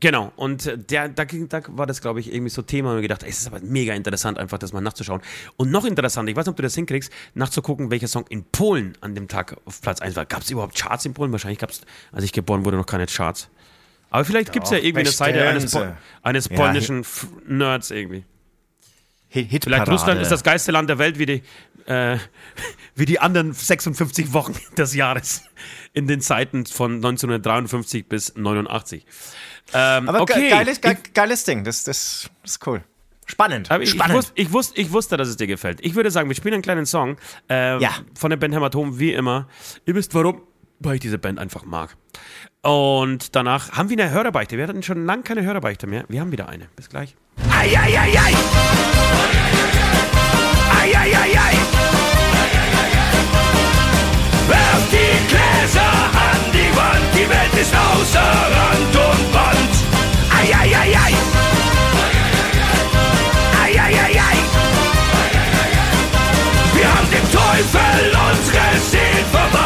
Speaker 3: Genau, und der, da, da war das, glaube ich, irgendwie so Thema und mir gedacht, es ist aber mega interessant, einfach das mal nachzuschauen. Und noch interessant, ich weiß nicht, ob du das hinkriegst, nachzugucken, welcher Song in Polen an dem Tag auf Platz 1 war. Gab es überhaupt Charts in Polen? Wahrscheinlich gab es, als ich geboren wurde, noch keine Charts. Aber vielleicht gibt es ja irgendwie eine Seite eines, po eines polnischen ja, Nerds irgendwie. Hit Vielleicht Russland ist das geilste Land der Welt wie die, äh, wie die anderen 56 Wochen des Jahres in den Zeiten von 1953 bis 89.
Speaker 2: Ähm, Aber okay. geiles, ge geiles Ding, das, das, das ist cool. Spannend.
Speaker 3: Aber ich,
Speaker 2: Spannend.
Speaker 3: Ich, wusste, ich, ich, wusste, dass es dir gefällt. Ich würde sagen, wir spielen einen kleinen Song äh, ja. von der Band Hämatom, wie immer. Ihr wisst warum, weil ich diese Band einfach mag. Und danach haben wir eine Hörerbeichte. Wir hatten schon lange keine Hörerbeichte mehr. Wir haben wieder eine. Bis gleich. Eieiei! Eieiei! Werft die Gläser an die Wand, die Welt ist außer Rand und Band. Eieiei! Eieiei! Wir haben dem Teufel unsere Seelen vermacht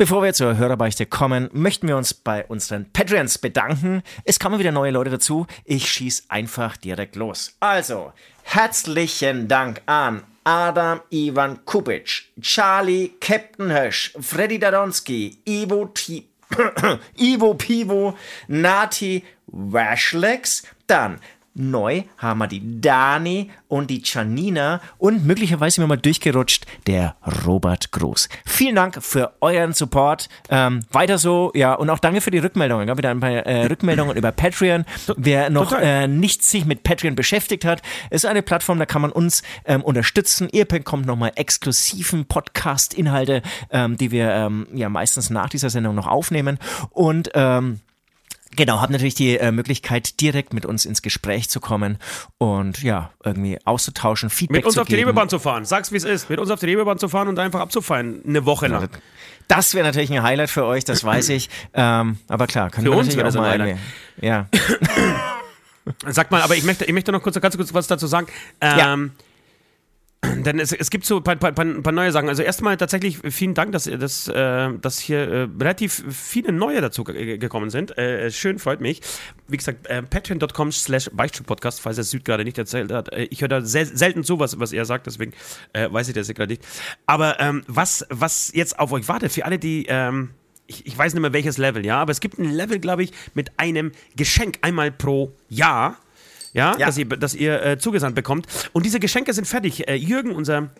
Speaker 2: Bevor wir zur Hörerbeichte kommen, möchten wir uns bei unseren Patreons bedanken. Es kommen wieder neue Leute dazu. Ich schieß einfach direkt los. Also, herzlichen Dank an Adam Ivan Kupic, Charlie Captain Hösch, Freddy Dadonski, Ivo, T Ivo Pivo, Nati Washlex, dann Neu haben wir die Dani und die Janina und möglicherweise mir mal durchgerutscht der Robert Groß. Vielen Dank für euren Support. Ähm, weiter so, ja, und auch danke für die Rückmeldungen. Gab wieder ein paar äh, Rückmeldungen über Patreon. Wer noch äh, nicht sich mit Patreon beschäftigt hat, ist eine Plattform, da kann man uns ähm, unterstützen. Ihr bekommt nochmal exklusiven Podcast-Inhalte, ähm, die wir ähm, ja meistens nach dieser Sendung noch aufnehmen. Und ähm, Genau, habt natürlich die äh, Möglichkeit, direkt mit uns ins Gespräch zu kommen und ja, irgendwie auszutauschen, Feedback
Speaker 3: Mit uns
Speaker 2: zu
Speaker 3: auf geben. die Reeperbahn zu fahren. Sag's, wie es ist. Mit uns auf die Reeperbahn zu fahren und einfach abzufallen. Eine Woche lang.
Speaker 2: Das wäre natürlich ein Highlight für euch, das weiß ich. Ähm, aber klar, können für wir uns natürlich auch mal Ja.
Speaker 3: Sag mal, aber ich möchte, ich möchte noch kurz, ganz kurz was dazu sagen. Ähm, ja denn es, es gibt so ein paar, paar, paar, neue Sachen. Also erstmal tatsächlich vielen Dank, dass, dass, äh, dass hier äh, relativ viele neue dazu gekommen sind. Äh, schön, freut mich. Wie gesagt, patreon.com slash Beichtstuhlpodcast, falls er Süd gerade nicht erzählt hat. Ich höre da sel selten so, was, er sagt, deswegen weiß ich das gerade nicht. Aber ähm, was, was jetzt auf euch wartet, für alle, die... Ähm, ich, ich weiß nicht mehr welches Level, ja, aber es gibt ein Level, glaube ich, mit einem Geschenk einmal pro Jahr ja, ja. dass ihr, dass ihr äh, zugesandt bekommt. Und diese Geschenke sind fertig. Äh, Jürgen, unser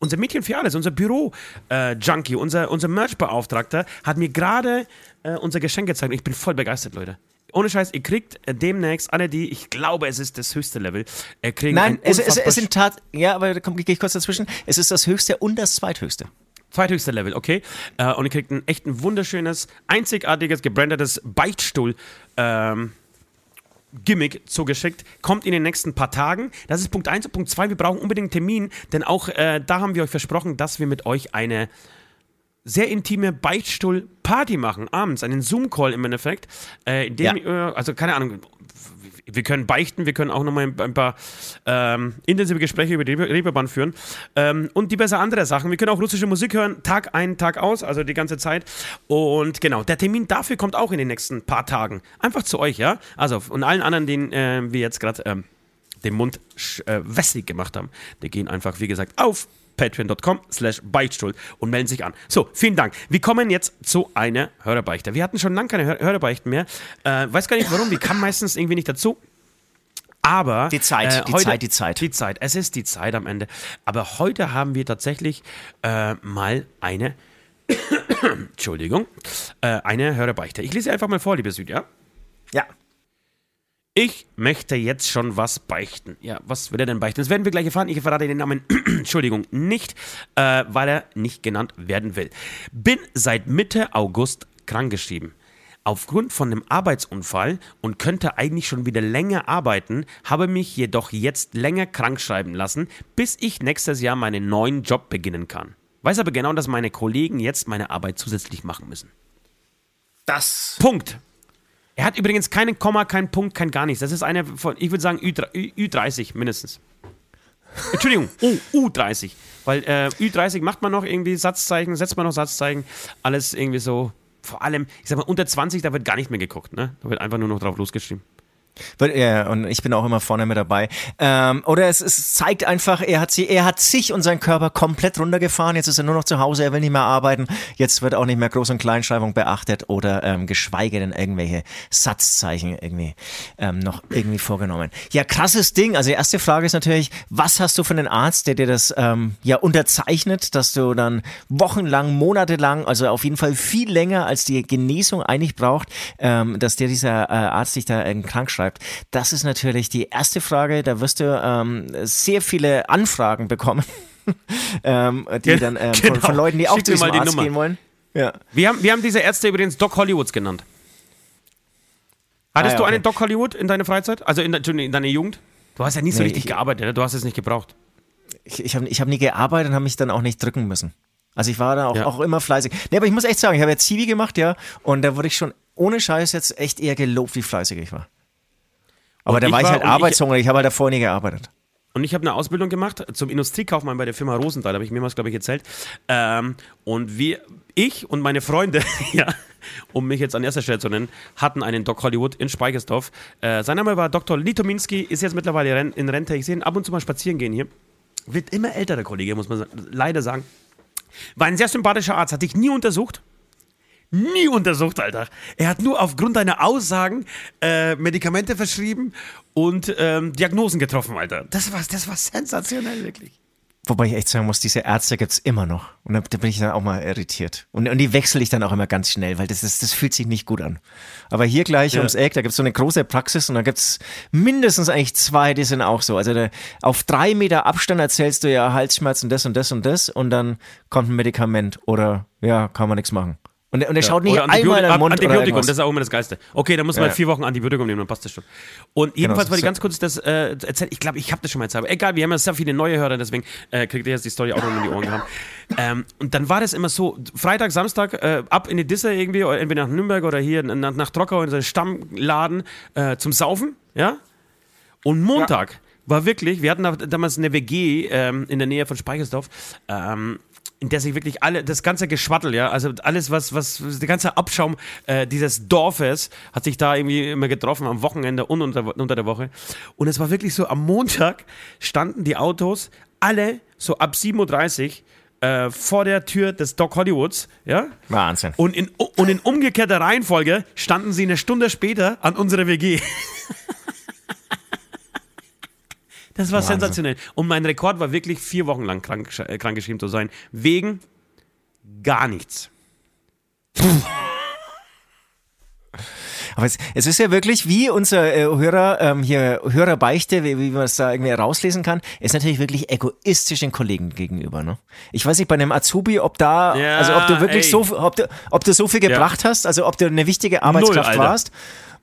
Speaker 3: unser Mädchen für alles, unser Büro-Junkie, äh, unser, unser Merch-Beauftragter, hat mir gerade äh, unser Geschenk gezeigt. Ich bin voll begeistert, Leute. Ohne Scheiß, ihr kriegt äh, demnächst alle die, ich glaube, es ist das höchste Level. Äh, kriegen
Speaker 2: Nein, es, es, es sind Tat, ja, aber da gehe ich kurz dazwischen. Es ist das höchste und das zweithöchste.
Speaker 3: Zweithöchste Level, okay. Äh, und ihr kriegt ein echt ein wunderschönes, einzigartiges, gebrandetes Beichtstuhl. Ähm, Gimmick zugeschickt. Kommt in den nächsten paar Tagen. Das ist Punkt 1 und Punkt 2. Wir brauchen unbedingt einen Termin, denn auch äh, da haben wir euch versprochen, dass wir mit euch eine sehr intime Beichtstuhl-Party machen, abends, einen Zoom-Call im Endeffekt, äh, in dem, ja. äh, also keine Ahnung, wir können beichten, wir können auch nochmal ein paar ähm, intensive Gespräche über die Reeperbahn führen ähm, und diverse andere Sachen. Wir können auch russische Musik hören, Tag ein, Tag aus, also die ganze Zeit. Und genau, der Termin dafür kommt auch in den nächsten paar Tagen. Einfach zu euch, ja? Also und allen anderen, denen äh, wir jetzt gerade ähm, den Mund äh, wässrig gemacht haben, die gehen einfach, wie gesagt, auf patreon.com slash beichtstuhl und melden sich an. So, vielen Dank. Wir kommen jetzt zu einer Hörerbeichte. Wir hatten schon lange keine Hör Hörerbeichten mehr. Äh, weiß gar nicht warum, wir kamen meistens irgendwie nicht dazu. Aber
Speaker 2: die Zeit, äh, die Zeit, die Zeit.
Speaker 3: Die Zeit. Es ist die Zeit am Ende. Aber heute haben wir tatsächlich äh, mal eine Entschuldigung, äh, eine Hörerbeichte. Ich lese einfach mal vor, liebe Süd, ja?
Speaker 2: Ja.
Speaker 3: Ich möchte jetzt schon was beichten. Ja, was will er denn beichten? Das werden wir gleich erfahren. Ich verrate den Namen, Entschuldigung, nicht, äh, weil er nicht genannt werden will. Bin seit Mitte August krankgeschrieben. Aufgrund von einem Arbeitsunfall und könnte eigentlich schon wieder länger arbeiten, habe mich jedoch jetzt länger krank schreiben lassen, bis ich nächstes Jahr meinen neuen Job beginnen kann. Weiß aber genau, dass meine Kollegen jetzt meine Arbeit zusätzlich machen müssen.
Speaker 2: Das.
Speaker 3: Punkt. Er hat übrigens keinen Komma, keinen Punkt, kein gar nichts. Das ist eine von, ich würde sagen, Ü, 30 mindestens. Entschuldigung, U, U30. Weil äh, Ü30 macht man noch irgendwie Satzzeichen, setzt man noch Satzzeichen, alles irgendwie so. Vor allem, ich sag mal, unter 20, da wird gar nicht mehr geguckt, ne? Da wird einfach nur noch drauf losgeschrieben.
Speaker 2: Ja, und ich bin auch immer vorne mit dabei. Ähm, oder es, es, zeigt einfach, er hat, sie, er hat sich und seinen Körper komplett runtergefahren. Jetzt ist er nur noch zu Hause, er will nicht mehr arbeiten. Jetzt wird auch nicht mehr Groß- und Kleinschreibung beachtet oder ähm, geschweige denn irgendwelche Satzzeichen irgendwie ähm, noch irgendwie vorgenommen. Ja, krasses Ding. Also die erste Frage ist natürlich, was hast du für einen Arzt, der dir das ähm, ja unterzeichnet, dass du dann wochenlang, monatelang, also auf jeden Fall viel länger als die Genesung eigentlich braucht, ähm, dass dir dieser äh, Arzt dich da äh, krank schreibt schreibt. Das ist natürlich die erste Frage. Da wirst du ähm, sehr viele Anfragen bekommen, ähm, die dann ähm, genau. von, von, Leuten, die auch zu diesem Arzt gehen wollen.
Speaker 3: Ja. Wir, haben, wir haben diese Ärzte übrigens Doc Hollywoods genannt. Hattest ah, ja, du einen Doc Hollywood in deiner Freizeit? Also in, in deiner Jugend? Du hast ja nicht so nee, richtig ich, gearbeitet, ne? du hast es nicht gebraucht.
Speaker 2: Ich, ich habe ich hab nie gearbeitet und habe mich dann auch nicht drücken müssen. Also ich war da auch, ja. auch immer fleißig. Nee, aber ich muss echt sagen, ich habe jetzt Zivi gemacht, ja, und da wurde ich schon ohne Scheiß jetzt echt eher gelobt, wie fleißig ich war. Aber da war ich halt arbeitshungrig, ich, ich habe halt davor nie gearbeitet.
Speaker 3: Und ich habe eine Ausbildung gemacht zum Industriekaufmann bei der Firma Rosenthal, habe ich mehrmals, glaube ich, erzählt. Ähm, und wir, ich und meine Freunde, ja, um mich jetzt an erster Stelle zu nennen, hatten einen Doc Hollywood in Speichersdorf. Äh, sein Name war Dr. Litominski, ist jetzt mittlerweile in Rente. Ich sehe ihn ab und zu mal spazieren gehen hier. Wird immer älter, der Kollege, muss man leider sagen. War ein sehr sympathischer Arzt, hatte ich nie untersucht nie untersucht, Alter. Er hat nur aufgrund deiner Aussagen äh, Medikamente verschrieben und ähm, Diagnosen getroffen, Alter. Das war, das war sensationell, wirklich.
Speaker 2: Wobei ich echt sagen muss, diese Ärzte gibt es immer noch. Und da, da, bin ich dann auch mal irritiert. Und, und die wechsle ich dann auch immer ganz schnell, weil das, ist, das fühlt sich nicht gut an. Aber hier gleich ja. ums Eck, da gibt es so eine große Praxis und da gibt es mindestens eigentlich zwei, die sind auch so. Also da, auf drei Meter Abstand erzählst du ja Halsschmerzen, das und das und das und dann kommt ein Medikament oder ja, kann man nichts machen. Und, und er ja. schaut nicht oder einmal in den Mund
Speaker 3: Antibiotikum, das ist auch immer das Geiste. Okay, dann muss man ja. vier Wochen Antibiotikum nehmen, dann passt das schon. Und genau, jedenfalls genau, wollte ich ganz kurz das äh, erzählen. Ich glaube, ich habe das schon mal erzählt. Egal, wir haben ja sehr viele neue Hörer, deswegen äh, kriegt ihr jetzt die Story auch noch in die Ohren gehabt. ähm, und dann war das immer so, Freitag, Samstag, äh, ab in die Disse irgendwie, oder entweder nach Nürnberg oder hier nach, nach Trockau in so einen Stammladen äh, zum Saufen, ja? Und Montag war wirklich, wir hatten damals eine WG ähm, in der Nähe von Speichersdorf, ähm, in der sich wirklich alle, das ganze Geschwattel, ja, also alles, was, was, der ganze Abschaum äh, dieses Dorfes hat sich da irgendwie immer getroffen, am Wochenende und unter, unter der Woche. Und es war wirklich so, am Montag standen die Autos alle so ab 7.30 Uhr äh, vor der Tür des Doc Hollywoods, ja?
Speaker 2: Wahnsinn.
Speaker 3: Und in, und in umgekehrter Reihenfolge standen sie eine Stunde später an unserer WG. Das war Wahnsinn. sensationell. Und mein Rekord war wirklich vier Wochen lang krank, äh, krankgeschrieben zu sein. Wegen gar nichts.
Speaker 2: Aber es, es, ist ja wirklich, wie unser äh, Hörer ähm, hier Hörerbeichte, wie, wie man es da irgendwie rauslesen kann, ist natürlich wirklich egoistisch den Kollegen gegenüber. Ne? Ich weiß nicht, bei einem Azubi, ob da, ja, also ob du wirklich ey. so, ob du, ob du so viel gebracht ja. hast, also ob du eine wichtige Arbeitskraft Null, warst.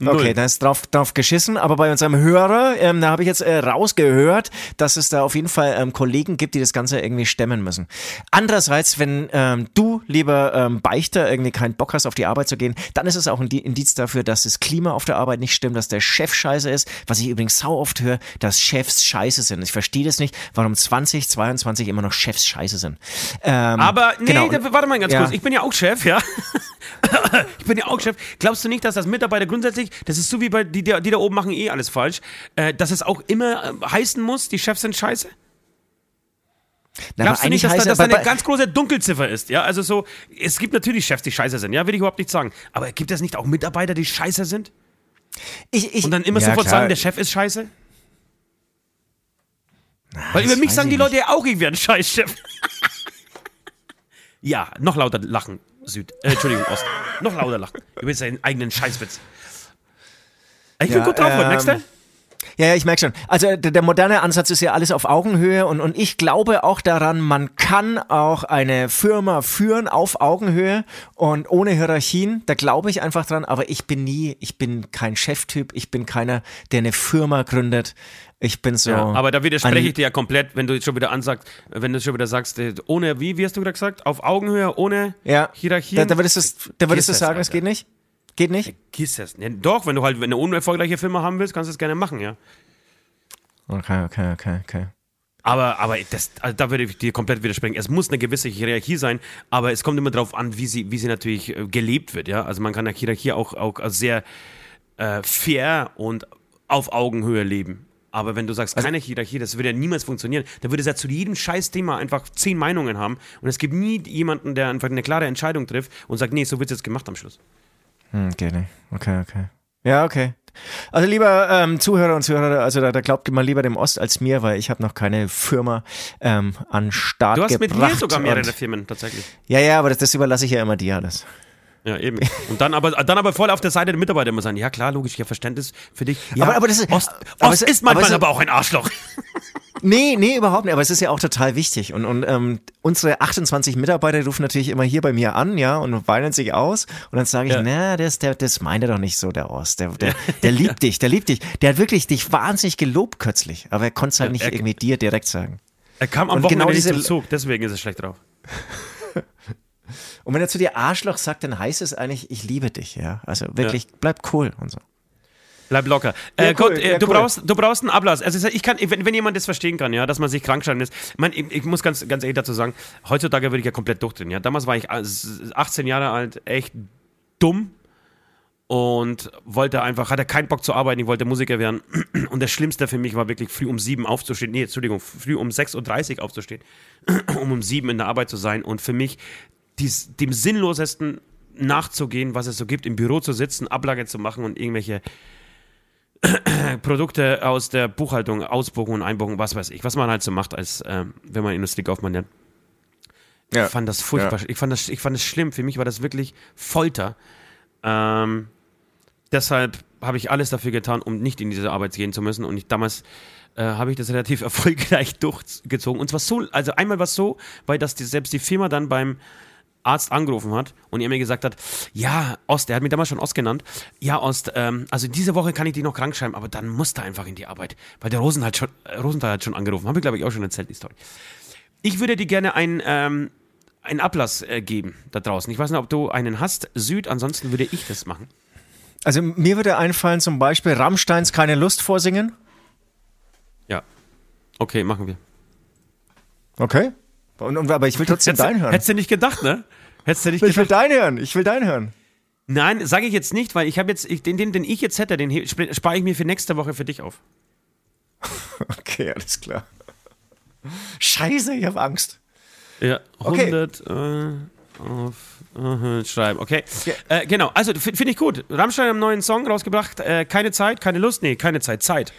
Speaker 2: Okay, da ist drauf, drauf geschissen. Aber bei unserem Hörer, ähm, da habe ich jetzt äh, rausgehört, dass es da auf jeden Fall ähm, Kollegen gibt, die das Ganze irgendwie stemmen müssen. Andererseits, wenn ähm, du, lieber ähm, Beichter, irgendwie keinen Bock hast, auf die Arbeit zu gehen, dann ist es auch ein Indiz dafür, dass das Klima auf der Arbeit nicht stimmt, dass der Chef scheiße ist. Was ich übrigens sau oft höre, dass Chefs scheiße sind. Ich verstehe das nicht, warum 2022 immer noch Chefs scheiße sind.
Speaker 3: Ähm, Aber nee, genau. warte mal ganz ja. kurz. Ich bin ja auch Chef, ja. ich bin ja auch Chef. Glaubst du nicht, dass das Mitarbeiter grundsätzlich das ist so wie bei die, die da oben machen eh alles falsch, äh, dass es auch immer äh, heißen muss, die Chefs sind scheiße? Na, Glaubst du nicht, dass, da, dass da eine ganz große Dunkelziffer ist? Ja, also so, es gibt natürlich Chefs, die scheiße sind, ja, will ich überhaupt nicht sagen. Aber gibt es nicht auch Mitarbeiter, die scheiße sind? Ich, ich, Und dann immer ja, sofort klar. sagen, der Chef ist scheiße? Na, Weil über mich sagen die Leute ja auch, ich wäre ein Scheißchef. ja, noch lauter lachen. Süd. Äh, Entschuldigung, Ost. Noch lauter lachen. Über seinen eigenen Scheißwitz. Ich bin ja, gut drauf, ähm, nächster.
Speaker 2: Ja, ja, ich merke schon. Also der, der, moderne Ansatz ist ja alles auf Augenhöhe und, und ich glaube auch daran, man kann auch eine Firma führen auf Augenhöhe und ohne Hierarchien. Da glaube ich einfach dran, aber ich bin nie, ich bin kein Cheftyp, ich bin keiner, der eine Firma gründet. Ich bin so. Ja,
Speaker 3: aber da widerspreche ich dir ja komplett, wenn du jetzt schon wieder ansagst, wenn du schon wieder sagst, äh, ohne, wie, wie hast du gerade gesagt? Auf Augenhöhe, ohne
Speaker 2: ja. Hierarchien. Da, da würdest du, da würdest du sagen, es geht nicht? Geht nicht?
Speaker 3: Kiss es. Ja, doch, wenn du halt eine unerfolgreiche Firma haben willst, kannst du es gerne machen, ja.
Speaker 2: Okay, okay, okay, okay.
Speaker 3: Aber, aber das, also da würde ich dir komplett widersprechen. Es muss eine gewisse Hierarchie sein, aber es kommt immer darauf an, wie sie, wie sie natürlich äh, gelebt wird. Ja? Also man kann eine Hierarchie auch, auch sehr äh, fair und auf Augenhöhe leben. Aber wenn du sagst, also, keine Hierarchie, das würde ja niemals funktionieren. Da würde es ja zu jedem Scheiß-Thema einfach zehn Meinungen haben. Und es gibt nie jemanden, der einfach eine klare Entscheidung trifft und sagt, nee, so wird es jetzt gemacht am Schluss.
Speaker 2: Hm, geht nicht. Okay, okay. Ja, okay. Also lieber ähm, Zuhörer und Zuhörer, also da, da glaubt mal lieber dem Ost als mir, weil ich habe noch keine Firma ähm, an Start gebracht. Du hast
Speaker 3: gebracht mit mir sogar mehrere Firmen tatsächlich.
Speaker 2: Ja, ja, aber das, das überlasse ich ja immer dir alles.
Speaker 3: Ja, eben. Und dann aber, dann aber voll auf der Seite der Mitarbeiter immer sagen, ja klar, logisch, habe Verständnis für dich. Ja,
Speaker 2: aber, aber das ist,
Speaker 3: Ost, aber Ost ist manchmal aber, aber auch ein Arschloch.
Speaker 2: Nee, nee, überhaupt nicht. Aber es ist ja auch total wichtig. Und, und ähm, unsere 28 Mitarbeiter rufen natürlich immer hier bei mir an, ja, und weinen sich aus. Und dann sage ich, ja. na, das, der, das meint er doch nicht so, der Ost. Der, der, der liebt dich, der liebt dich. Der hat wirklich dich wahnsinnig gelobt kürzlich. Aber er konnte es halt nicht er, irgendwie dir direkt sagen.
Speaker 3: Er kam am und Wochenende genau diese, nicht zum Zug, deswegen ist er schlecht drauf.
Speaker 2: Und wenn er zu dir Arschloch sagt, dann heißt es eigentlich, ich liebe dich, ja. Also wirklich, ja. bleib cool und so.
Speaker 3: Bleib locker. Äh, ja, Gott, äh, du, cool. brauchst, du brauchst einen Ablass. Also ich kann, wenn, wenn jemand das verstehen kann, ja, dass man sich krank schreiben lässt. Ich, mein, ich, ich, muss ganz, ganz ehrlich dazu sagen, heutzutage würde ich ja komplett durchdrehen. Ja. Damals war ich 18 Jahre alt, echt dumm und wollte einfach, hatte keinen Bock zu arbeiten, ich wollte Musiker werden. Und das Schlimmste für mich war wirklich früh um sieben aufzustehen. Nee, Entschuldigung, früh um 6.30 Uhr aufzustehen, um um sieben in der Arbeit zu sein. Und für mich dies, dem sinnlosesten nachzugehen, was es so gibt, im Büro zu sitzen, Ablage zu machen und irgendwelche Produkte aus der Buchhaltung, Ausbuchung und Einbuchung, was weiß ich, was man halt so macht, als äh, wenn man Industriekaufmann lernt. Ja. Ich fand das furchtbar. Ja. Ich, fand das, ich fand das schlimm. Für mich war das wirklich Folter. Ähm, deshalb habe ich alles dafür getan, um nicht in diese Arbeit gehen zu müssen. Und ich, damals äh, habe ich das relativ erfolgreich durchgezogen. Und zwar so, also einmal war es so, weil das die, selbst die Firma dann beim Arzt angerufen hat und er mir gesagt hat, ja, Ost, der hat mich damals schon Ost genannt, ja, Ost, ähm, also diese Woche kann ich dich noch krank schreiben, aber dann musst du einfach in die Arbeit, weil der Rosen hat schon, äh, Rosenthal hat schon angerufen, habe ich glaube ich auch schon erzählt, die Story. Ich würde dir gerne ein, ähm, einen Ablass äh, geben da draußen. Ich weiß nicht, ob du einen hast, Süd, ansonsten würde ich das machen.
Speaker 2: Also mir würde einfallen zum Beispiel Rammsteins Keine Lust vorsingen.
Speaker 3: Ja, okay, machen wir.
Speaker 2: Okay. Und, und, aber ich will trotzdem deinen hören.
Speaker 3: Hättest du nicht gedacht, ne?
Speaker 2: Hättest du nicht ich will deinen hören. Ich will deinen hören.
Speaker 3: Nein, sage ich jetzt nicht, weil ich habe jetzt, ich, den, den, den ich jetzt hätte, den spare ich mir für nächste Woche für dich auf.
Speaker 2: okay, alles klar. Scheiße, ich habe Angst.
Speaker 3: Ja, 100 okay. äh, auf uh, schreiben, okay. okay. Äh, genau, also finde ich gut. Rammstein hat einen neuen Song rausgebracht. Äh, keine Zeit, keine Lust. Nee, keine Zeit, Zeit.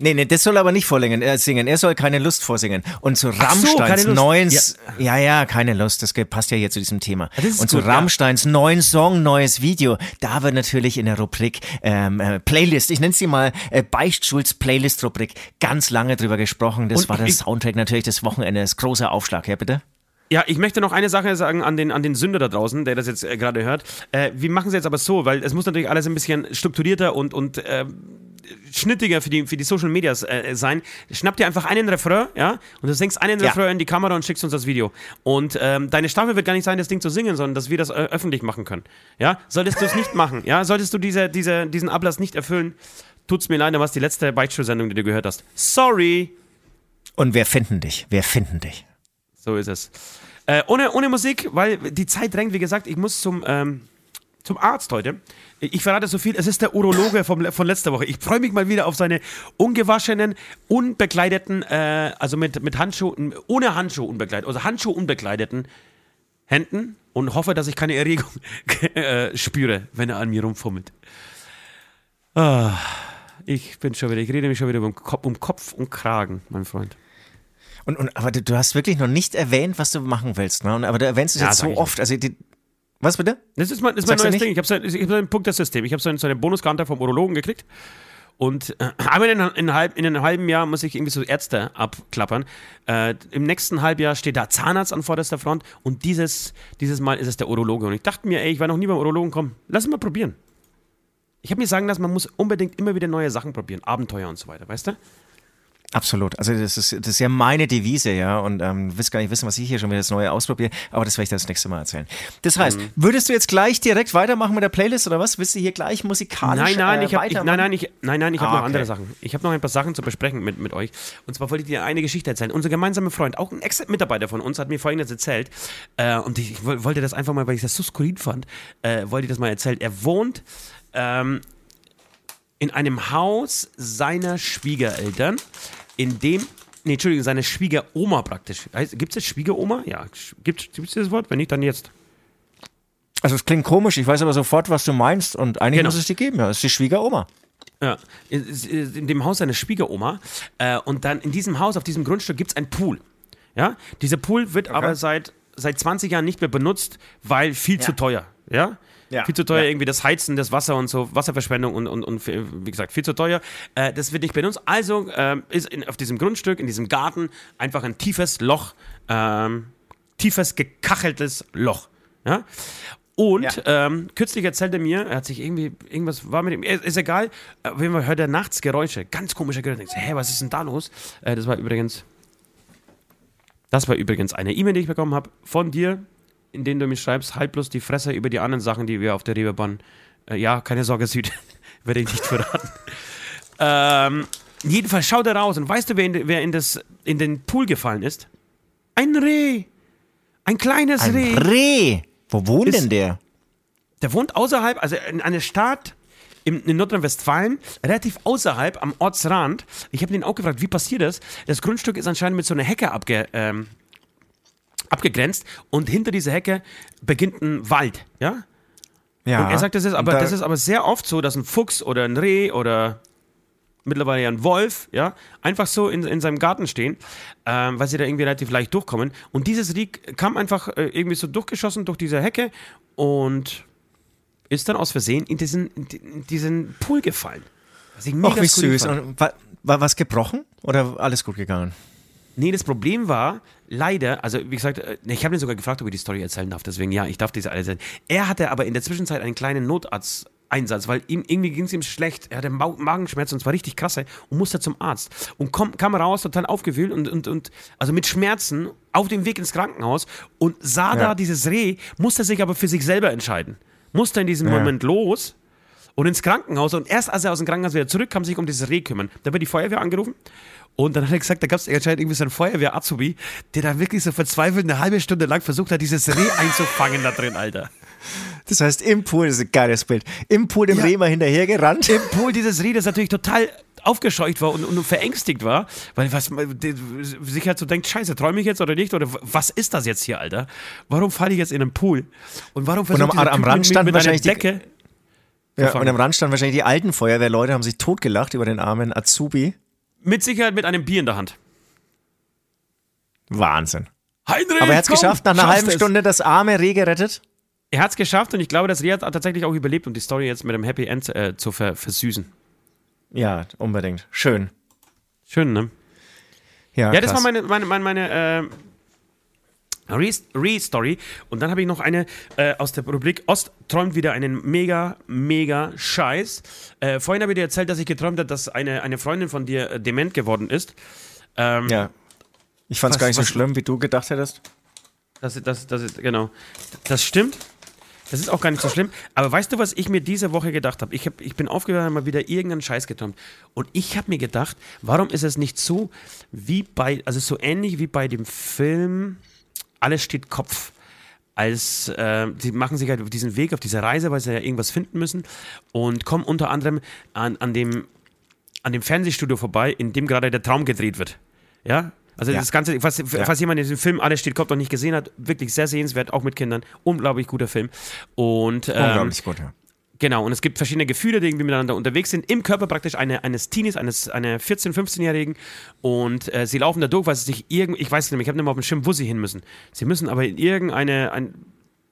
Speaker 2: Nee, nee, das soll aber nicht vorlingen, äh, singen. Er soll keine Lust vorsingen. Und zu Rammsteins so, neuen, ja. ja. ja, keine Lust, das passt ja hier zu diesem Thema. Und gut, zu Rammsteins ja. neuen Song, neues Video, da wird natürlich in der Rubrik ähm, äh, Playlist, ich nenne sie mal äh, Beichtschulz Playlist-Rubrik, ganz lange drüber gesprochen. Das Und war der Soundtrack natürlich des Wochenendes. Großer Aufschlag, ja bitte?
Speaker 3: Ja, ich möchte noch eine Sache sagen an den, an den Sünder da draußen, der das jetzt äh, gerade hört. Äh, wir machen es jetzt aber so, weil es muss natürlich alles ein bisschen strukturierter und, und äh, schnittiger für die, für die Social Medias äh, sein. Schnapp dir einfach einen Refrain, ja, und du singst einen ja. Refrain in die Kamera und schickst uns das Video. Und ähm, deine Staffel wird gar nicht sein, das Ding zu singen, sondern dass wir das äh, öffentlich machen können. Ja, solltest du es nicht machen, ja, solltest du diese, diese, diesen Ablass nicht erfüllen, tut's mir leid, was die letzte Beichtstuhl-Sendung, die du gehört hast. Sorry.
Speaker 2: Und wir finden dich, wir finden dich.
Speaker 3: So ist es. Äh, ohne, ohne Musik, weil die Zeit drängt, wie gesagt, ich muss zum, ähm, zum Arzt heute. Ich verrate so viel, es ist der Urologe vom, von letzter Woche. Ich freue mich mal wieder auf seine ungewaschenen, unbekleideten, äh, also mit, mit Handschuhen, ohne Handschuh unbekleidet, also Handschuh unbekleideten Händen und hoffe, dass ich keine Erregung äh, spüre, wenn er an mir rumfummelt. Ah, ich bin schon wieder, ich rede mich schon wieder um, um Kopf und Kragen, mein Freund.
Speaker 2: Und, und aber du, hast wirklich noch nicht erwähnt, was du machen willst, ne? aber du erwähnst es ja, jetzt so oft. Also die, Was bitte?
Speaker 3: Das ist mein, das ist mein neues Ding. Ich habe so, hab so ein Punktesystem. Ich habe so, so eine Bonuskarte vom Urologen gekriegt. Und äh, einmal in, in, in, einem halben Jahr muss ich irgendwie so Ärzte abklappern. Äh, Im nächsten Halbjahr steht da Zahnarzt an vorderster Front und dieses, dieses Mal ist es der Urologe. Und ich dachte mir, ey, ich war noch nie beim Urologen, komm, lass es mal probieren. Ich habe mir sagen lassen, man muss unbedingt immer wieder neue Sachen probieren, Abenteuer und so weiter, weißt du?
Speaker 2: Absolut. Also das ist, das ist ja meine Devise, ja. Und ähm, wirst gar nicht wissen, was ich hier schon wieder das Neue ausprobiere, aber das werde ich das nächste Mal erzählen. Das heißt, mhm. würdest du jetzt gleich direkt weitermachen mit der Playlist oder was? Willst du hier gleich musikalisch
Speaker 3: nein, nein, äh, ich hab, ich, nein, nein, ich, nein, nein, ich habe ah, noch okay. andere Sachen. Ich habe noch ein paar Sachen zu besprechen mit, mit euch. Und zwar wollte ich dir eine Geschichte erzählen. Unser gemeinsamer Freund, auch ein Ex-Mitarbeiter von uns, hat mir folgendes erzählt. Äh, und ich, ich, wollte das einfach mal, weil ich das so skurril fand, äh, wollte ich das mal erzählen. Er wohnt ähm, in einem Haus seiner Schwiegereltern in dem, nee, Entschuldigung, seine Schwiegeroma praktisch. Gibt es jetzt Schwiegeroma? Ja, gibt es das Wort? Wenn nicht, dann jetzt.
Speaker 2: Also es klingt komisch, ich weiß aber sofort, was du meinst und eigentlich genau. muss es die geben, ja. Es ist die Schwiegeroma.
Speaker 3: Ja, in dem Haus seiner Schwiegeroma. Äh, und dann in diesem Haus, auf diesem Grundstück, gibt es einen Pool. Ja, dieser Pool wird okay. aber seit, seit 20 Jahren nicht mehr benutzt, weil viel ja. zu teuer. Ja, ja. Viel zu teuer, ja. irgendwie das Heizen, das Wasser und so, Wasserverschwendung und, und, und wie gesagt, viel zu teuer. Äh, das wird nicht benutzt. Also äh, ist in, auf diesem Grundstück, in diesem Garten, einfach ein tiefes Loch, ähm, tiefes, gekacheltes Loch. Ja? Und ja. ähm, kürzlich erzählte mir, er hat sich irgendwie, irgendwas war mit ihm, ist egal, auf jeden Fall hört er nachts Geräusche, ganz komische Geräusche. Denkst, hä, was ist denn da los? Äh, das war übrigens, das war übrigens eine E-Mail, die ich bekommen habe von dir, in denen du mir schreibst, halt bloß die Fresse über die anderen Sachen, die wir auf der Reeperbahn. Äh, ja, keine Sorge, Süd. Werde ich nicht verraten. ähm, jedenfalls schaut er raus und weißt du, wer in, wer in, das, in den Pool gefallen ist? Ein Reh. Ein kleines
Speaker 2: Ein
Speaker 3: Reh.
Speaker 2: Reh. Wo wohnt ist, denn der?
Speaker 3: Der wohnt außerhalb, also in einer Stadt in, in Nordrhein-Westfalen, relativ außerhalb am Ortsrand. Ich habe ihn auch gefragt, wie passiert das? Das Grundstück ist anscheinend mit so einer Hecke abge, ähm, abgegrenzt und hinter dieser Hecke beginnt ein Wald, ja? Ja. Und er sagt, das ist aber, da das ist aber sehr oft so, dass ein Fuchs oder ein Reh oder mittlerweile ja ein Wolf, ja, einfach so in, in seinem Garten stehen, ähm, weil sie da irgendwie relativ leicht durchkommen. Und dieses Reh kam einfach äh, irgendwie so durchgeschossen durch diese Hecke und ist dann aus Versehen in diesen, in diesen Pool gefallen.
Speaker 2: Was ich mega Ach, wie süß. War, war was gebrochen oder alles gut gegangen?
Speaker 3: Nee, das Problem war, leider, also wie gesagt, äh, ich habe ihn sogar gefragt, ob ich die Story erzählen darf, deswegen ja, ich darf diese alle erzählen. Er hatte aber in der Zwischenzeit einen kleinen Notarzt. Einsatz, weil ihm irgendwie ging es ihm schlecht. Er hatte Magenschmerzen und zwar richtig krasse und musste zum Arzt. Und kom, kam raus, total aufgewühlt und, und, und also mit Schmerzen auf dem Weg ins Krankenhaus und sah ja. da dieses Reh, musste sich aber für sich selber entscheiden. Musste in diesem ja. Moment los und ins Krankenhaus. Und erst als er aus dem Krankenhaus wieder zurückkam, sich um dieses Reh kümmern. Da wird die Feuerwehr angerufen und dann hat er gesagt, da gab es anscheinend irgendwie so einen Feuerwehr-Azubi, der da wirklich so verzweifelt eine halbe Stunde lang versucht hat, dieses Reh einzufangen da drin, Alter.
Speaker 2: Das heißt, im Pool, das ist ein geiles Bild, im Pool dem ja, Reh mal hinterhergerannt.
Speaker 3: Im Pool dieses Reh, das natürlich total aufgescheucht war und, und verängstigt war, weil was sich halt so denkt, scheiße, träume ich jetzt oder nicht? Oder was ist das jetzt hier, Alter? Warum falle ich jetzt in einen Pool? Und warum
Speaker 2: versucht und am, am Rand stand mit, mit wahrscheinlich
Speaker 3: Decke
Speaker 2: die, ja, und am Rand stand wahrscheinlich die alten Feuerwehrleute, haben sich totgelacht über den armen Azubi.
Speaker 3: Mit Sicherheit mit einem Bier in der Hand.
Speaker 2: Wahnsinn.
Speaker 3: Heinrich,
Speaker 2: Aber er hat es geschafft, nach einer halben es. Stunde das arme Reh gerettet.
Speaker 3: Er hat es geschafft und ich glaube, das Reh hat tatsächlich auch überlebt, um die Story jetzt mit einem Happy End äh, zu ver versüßen.
Speaker 2: Ja, unbedingt. Schön.
Speaker 3: Schön, ne? Ja, ja das war meine, meine, meine, meine äh, Re-Story. Und dann habe ich noch eine äh, aus der Rubrik Ost träumt wieder einen mega, mega Scheiß. Äh, vorhin habe ich dir erzählt, dass ich geträumt habe, dass eine, eine Freundin von dir äh, dement geworden ist.
Speaker 2: Ähm, ja. Ich fand es gar nicht so schlimm, wie du gedacht hättest.
Speaker 3: Das, das, das, genau. Das stimmt. Das ist auch gar nicht so schlimm. Aber weißt du, was ich mir diese Woche gedacht habe? Ich, hab, ich bin aufgewacht und mal wieder irgendeinen Scheiß geträumt. Und ich habe mir gedacht, warum ist es nicht so wie bei, also so ähnlich wie bei dem Film alles steht Kopf. Als äh, sie machen sich halt auf diesen Weg, auf diese Reise, weil sie ja irgendwas finden müssen und kommen unter anderem an, an, dem, an dem Fernsehstudio vorbei, in dem gerade der Traum gedreht wird. Ja, also ja. das Ganze, falls, ja. falls jemand diesen Film Alles steht Kopf noch nicht gesehen hat, wirklich sehr sehenswert, auch mit Kindern. Unglaublich guter Film. Und,
Speaker 2: ähm, Unglaublich gut, ja.
Speaker 3: Genau, und es gibt verschiedene Gefühle, die irgendwie miteinander unterwegs sind, im Körper praktisch eine, eines Teenies, eines einer 14-, 15-Jährigen. Und äh, sie laufen da durch, weil sie sich irgendwie, ich weiß nicht mehr, ich habe nicht mehr auf dem Schirm, wo sie hin müssen. Sie müssen aber in irgendeine, ein,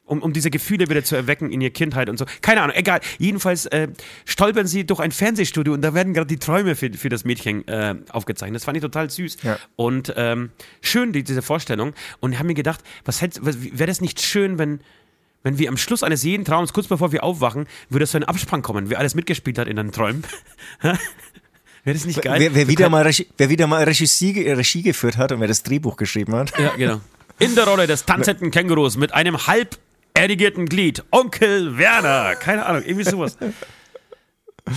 Speaker 3: um, um diese Gefühle wieder zu erwecken in ihr Kindheit und so. Keine Ahnung, egal. Jedenfalls äh, stolpern sie durch ein Fernsehstudio und da werden gerade die Träume für, für das Mädchen äh, aufgezeichnet. Das fand ich total süß. Ja. Und ähm, schön, die, diese Vorstellung. Und ich habe mir gedacht, was, was wäre das nicht schön, wenn wenn wir am Schluss eines jeden Traums, kurz bevor wir aufwachen, würde so ein Abspann kommen, wer alles mitgespielt hat in den Träumen. Wäre
Speaker 2: das nicht geil? Wer, wer wieder, mal Regie, wer wieder mal Regie, Regie geführt hat und wer das Drehbuch geschrieben hat.
Speaker 3: Ja, genau. In der Rolle des tanzenden Kängurus mit einem halb erdigierten Glied, Onkel Werner. Keine Ahnung, irgendwie sowas.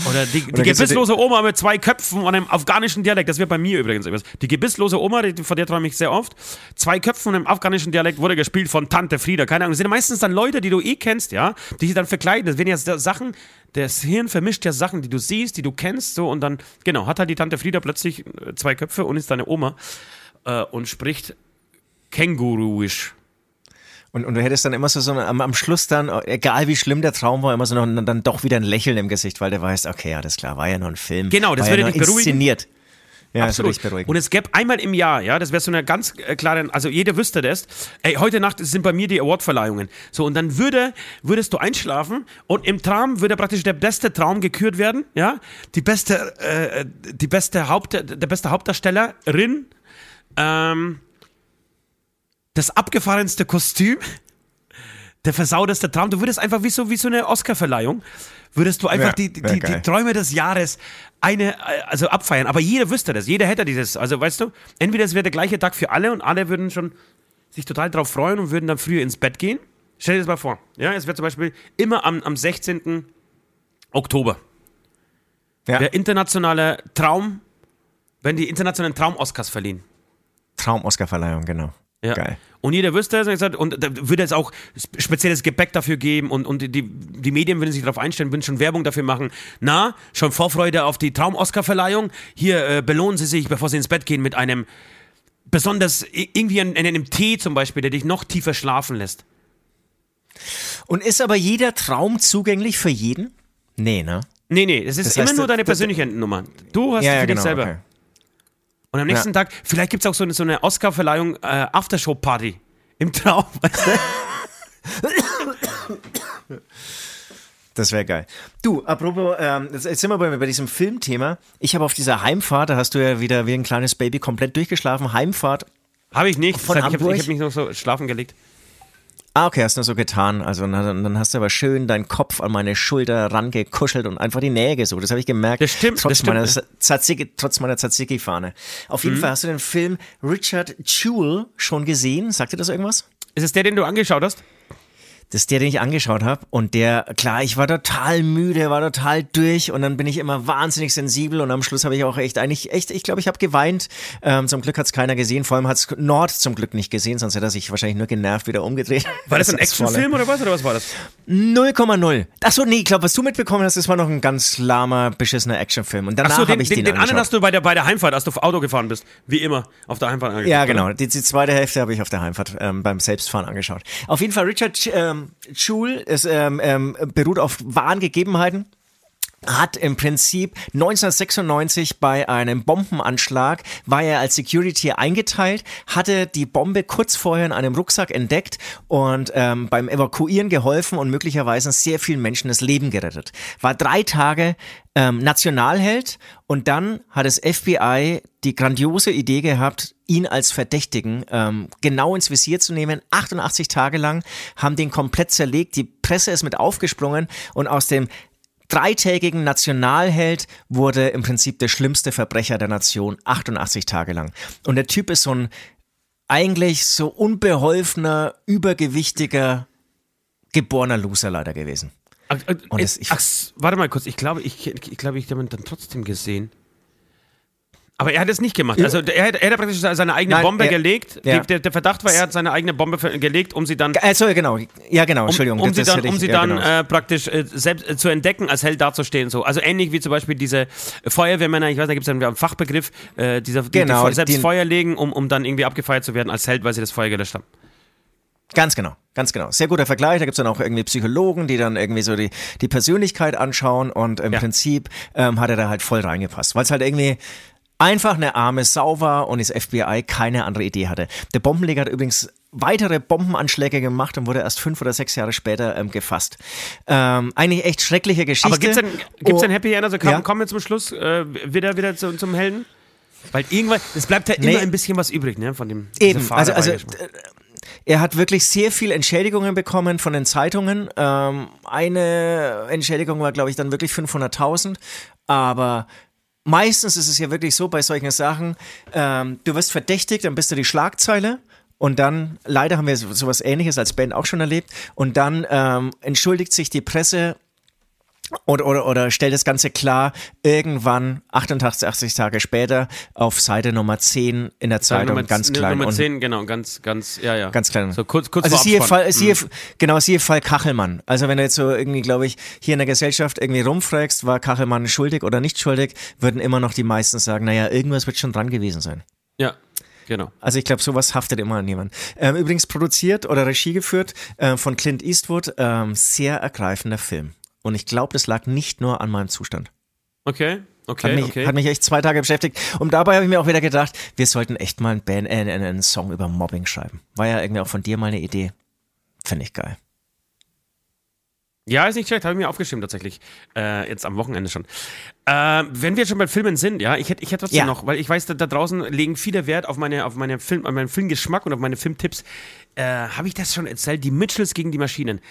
Speaker 3: Oder die, die gebisslose Oma mit zwei Köpfen und einem afghanischen Dialekt. Das wird bei mir übrigens etwas. Die gebisslose Oma, die, von der träume ich sehr oft. Zwei Köpfen und einem afghanischen Dialekt wurde gespielt von Tante Frieda. Keine Ahnung. Das sind meistens dann Leute, die du eh kennst, ja, die sich dann verkleiden. Das werden ja Sachen, das Hirn vermischt ja Sachen, die du siehst, die du kennst, so und dann, genau, hat halt die Tante Frieda plötzlich äh, zwei Köpfe und ist deine Oma äh, und spricht Känguruisch.
Speaker 2: Und, und du hättest dann immer so, so am, am Schluss dann, egal wie schlimm der Traum war, immer so noch, dann doch wieder ein Lächeln im Gesicht, weil du weißt, okay, ja, das klar, war ja nur ein Film.
Speaker 3: Genau, das würde ja dich beruhigen.
Speaker 2: Inszeniert.
Speaker 3: Ja, Absolut. Und es gäbe einmal im Jahr, ja, das wäre so eine ganz äh, klare, also jeder wüsste das, ey, heute Nacht sind bei mir die Awardverleihungen. So, und dann würde, würdest du einschlafen und im Traum würde praktisch der beste Traum gekürt werden, ja, die beste, äh, die beste Haupt, der beste Hauptdarstellerin, ähm, das abgefahrenste Kostüm, der versauteste Traum. Du würdest einfach wie so, wie so eine Oscarverleihung, würdest du einfach ja, die, die, die, Träume des Jahres eine, also abfeiern. Aber jeder wüsste das, jeder hätte dieses. Also weißt du, entweder es wäre der gleiche Tag für alle und alle würden schon sich total darauf freuen und würden dann früher ins Bett gehen. Stell dir das mal vor. Ja, es wäre zum Beispiel immer am, am 16. Oktober. Ja. Der internationale Traum, wenn die internationalen Traum-Oscars verliehen.
Speaker 2: Traum-Oscar-Verleihung, genau. Ja. Geil.
Speaker 3: Und jeder wüsste es und, und da würde es auch spezielles Gepäck dafür geben und, und die, die Medien würden sich darauf einstellen, würden schon Werbung dafür machen. Na, schon Vorfreude auf die Traum-Oscar-Verleihung. Hier äh, belohnen Sie sich, bevor Sie ins Bett gehen, mit einem besonders, irgendwie in, in einem Tee zum Beispiel, der dich noch tiefer schlafen lässt.
Speaker 2: Und ist aber jeder Traum zugänglich für jeden? Nee, ne?
Speaker 3: Nee, nee, es ist das heißt, immer nur deine persönliche Nummer. Du hast ja, ja, für genau, dich selber. Okay. Und am nächsten ja. Tag, vielleicht gibt es auch so eine, so eine Oscar-Verleihung, äh, Aftershow-Party. Im Traum, weißt
Speaker 2: du? Das wäre geil. Du, apropos, ähm, jetzt sind wir bei, bei diesem Filmthema. Ich habe auf dieser Heimfahrt, da hast du ja wieder wie ein kleines Baby komplett durchgeschlafen. Heimfahrt.
Speaker 3: Habe ich nicht. Von ich habe hab mich noch so schlafen gelegt.
Speaker 2: Ah, okay, hast du so getan. Also dann, dann hast du aber schön deinen Kopf an meine Schulter rangekuschelt und einfach die Nähe gesucht. Das habe ich gemerkt.
Speaker 3: Das stimmt.
Speaker 2: Trotz
Speaker 3: das
Speaker 2: meiner Tzatziki, trotz meiner Tzatziki-Fahne. Auf jeden mhm. Fall hast du den Film Richard Jewell schon gesehen. Sagt dir das irgendwas?
Speaker 3: Ist es der, den du angeschaut hast?
Speaker 2: Das ist der, den ich angeschaut habe. Und der, klar, ich war total müde, war total durch und dann bin ich immer wahnsinnig sensibel und am Schluss habe ich auch echt eigentlich, echt, ich glaube, ich habe geweint. Ähm, zum Glück hat es keiner gesehen, vor allem hat es Nord zum Glück nicht gesehen, sonst hätte er sich wahrscheinlich nur genervt wieder umgedreht.
Speaker 3: War das, das ein Actionfilm oder was, oder was war das?
Speaker 2: 0,0. Achso, nee, ich glaube, was du mitbekommen hast, das war noch ein ganz lahmer, beschissener Actionfilm. Und danach habe ich den, den, den anderen
Speaker 3: hast du bei der, bei der Heimfahrt, als du Auto gefahren bist, wie immer, auf der Heimfahrt
Speaker 2: angeschaut. Ja, genau. Die, die zweite Hälfte habe ich auf der Heimfahrt ähm, beim Selbstfahren angeschaut. Auf jeden Fall Richard ähm, ähm, Schul, es ähm, ähm, beruht auf wahren Gegebenheiten hat im Prinzip 1996 bei einem Bombenanschlag, war er als Security eingeteilt, hatte die Bombe kurz vorher in einem Rucksack entdeckt und ähm, beim Evakuieren geholfen und möglicherweise sehr vielen Menschen das Leben gerettet. War drei Tage ähm, Nationalheld und dann hat das FBI die grandiose Idee gehabt, ihn als Verdächtigen ähm, genau ins Visier zu nehmen. 88 Tage lang haben den komplett zerlegt. Die Presse ist mit aufgesprungen und aus dem dreitägigen Nationalheld wurde im Prinzip der schlimmste Verbrecher der Nation 88 Tage lang. Und der Typ ist so ein eigentlich so unbeholfener, übergewichtiger, geborener Loser leider gewesen.
Speaker 3: Ach, ach, das, ach, warte mal kurz, ich glaube, ich, ich, glaube, ich habe ihn dann trotzdem gesehen. Aber er hat es nicht gemacht. Also er hat, er hat praktisch seine eigene Nein, Bombe er, gelegt. Ja. Der, der, Verdacht war, er hat seine eigene Bombe gelegt, um sie dann.
Speaker 2: Also genau, ja genau, Entschuldigung.
Speaker 3: Um, um sie dann, um sie ja, dann genau. äh, praktisch äh, selbst äh, zu entdecken, als Held dazustehen. So. Also ähnlich wie zum Beispiel diese Feuerwehrmänner, ich weiß, da gibt es einen Fachbegriff, äh, dieser, genau, die, die selbst den, Feuer legen, um, um dann irgendwie abgefeiert zu werden als Held, weil sie das Feuer gelöscht haben.
Speaker 2: Ganz genau, ganz genau. Sehr guter Vergleich. Da gibt's dann auch irgendwie Psychologen, die dann irgendwie so die, die Persönlichkeit anschauen und im ja. Prinzip ähm, hat er da halt voll reingepasst, weil es halt irgendwie einfach eine arme Sau war und das FBI keine andere Idee hatte. Der Bombenleger hat übrigens weitere Bombenanschläge gemacht und wurde erst fünf oder sechs Jahre später ähm, gefasst. Ähm, eigentlich echt schreckliche Geschichte. Aber
Speaker 3: gibt es ein, gibt's ein Happy End? Also komm, ja. kommen wir zum Schluss äh, wieder, wieder zu, zum Helden? Weil irgendwann, es bleibt ja nee. immer ein bisschen was übrig, ne, von dem
Speaker 2: Eben, also, also er hat wirklich sehr viel Entschädigungen bekommen von den Zeitungen. Ähm, eine Entschädigung war, glaube ich, dann wirklich 500.000. Aber meistens ist es ja wirklich so bei solchen Sachen, ähm, du wirst verdächtigt, dann bist du die Schlagzeile. Und dann, leider haben wir sowas ähnliches als Band auch schon erlebt. Und dann ähm, entschuldigt sich die Presse oder, oder, oder stellt das Ganze klar, irgendwann 88, 80 Tage später auf Seite Nummer 10 in der Zeitung, ja, ganz klein.
Speaker 3: Nummer 10, genau, ganz, ganz, ja, ja.
Speaker 2: Ganz klein.
Speaker 3: So kurz, kurz
Speaker 2: also siehe Fall, siehe, mhm. genau, siehe Fall Kachelmann. Also wenn du jetzt so irgendwie, glaube ich, hier in der Gesellschaft irgendwie rumfragst, war Kachelmann schuldig oder nicht schuldig, würden immer noch die meisten sagen, naja, irgendwas wird schon dran gewesen sein.
Speaker 3: Ja, Genau.
Speaker 2: Also ich glaube, sowas haftet immer an jemanden. Ähm, übrigens produziert oder Regie geführt äh, von Clint Eastwood. Ähm, sehr ergreifender Film. Und ich glaube, das lag nicht nur an meinem Zustand.
Speaker 3: Okay. Okay,
Speaker 2: hat mich,
Speaker 3: okay.
Speaker 2: hat mich echt zwei Tage beschäftigt. Und dabei habe ich mir auch wieder gedacht, wir sollten echt mal einen, Band, äh, einen Song über Mobbing schreiben. War ja irgendwie auch von dir mal eine Idee. Finde ich geil.
Speaker 3: Ja, ist nicht schlecht, habe ich mir aufgeschrieben tatsächlich. Äh, jetzt am Wochenende schon. Äh, wenn wir schon bei Filmen sind, ja, ich hätte ich hätt trotzdem ja. noch, weil ich weiß, da, da, draußen legen viele Wert auf meine, auf meine Film, auf meinen Filmgeschmack und auf meine Filmtipps. Äh, habe ich das schon erzählt? Die Mitchells gegen die Maschinen.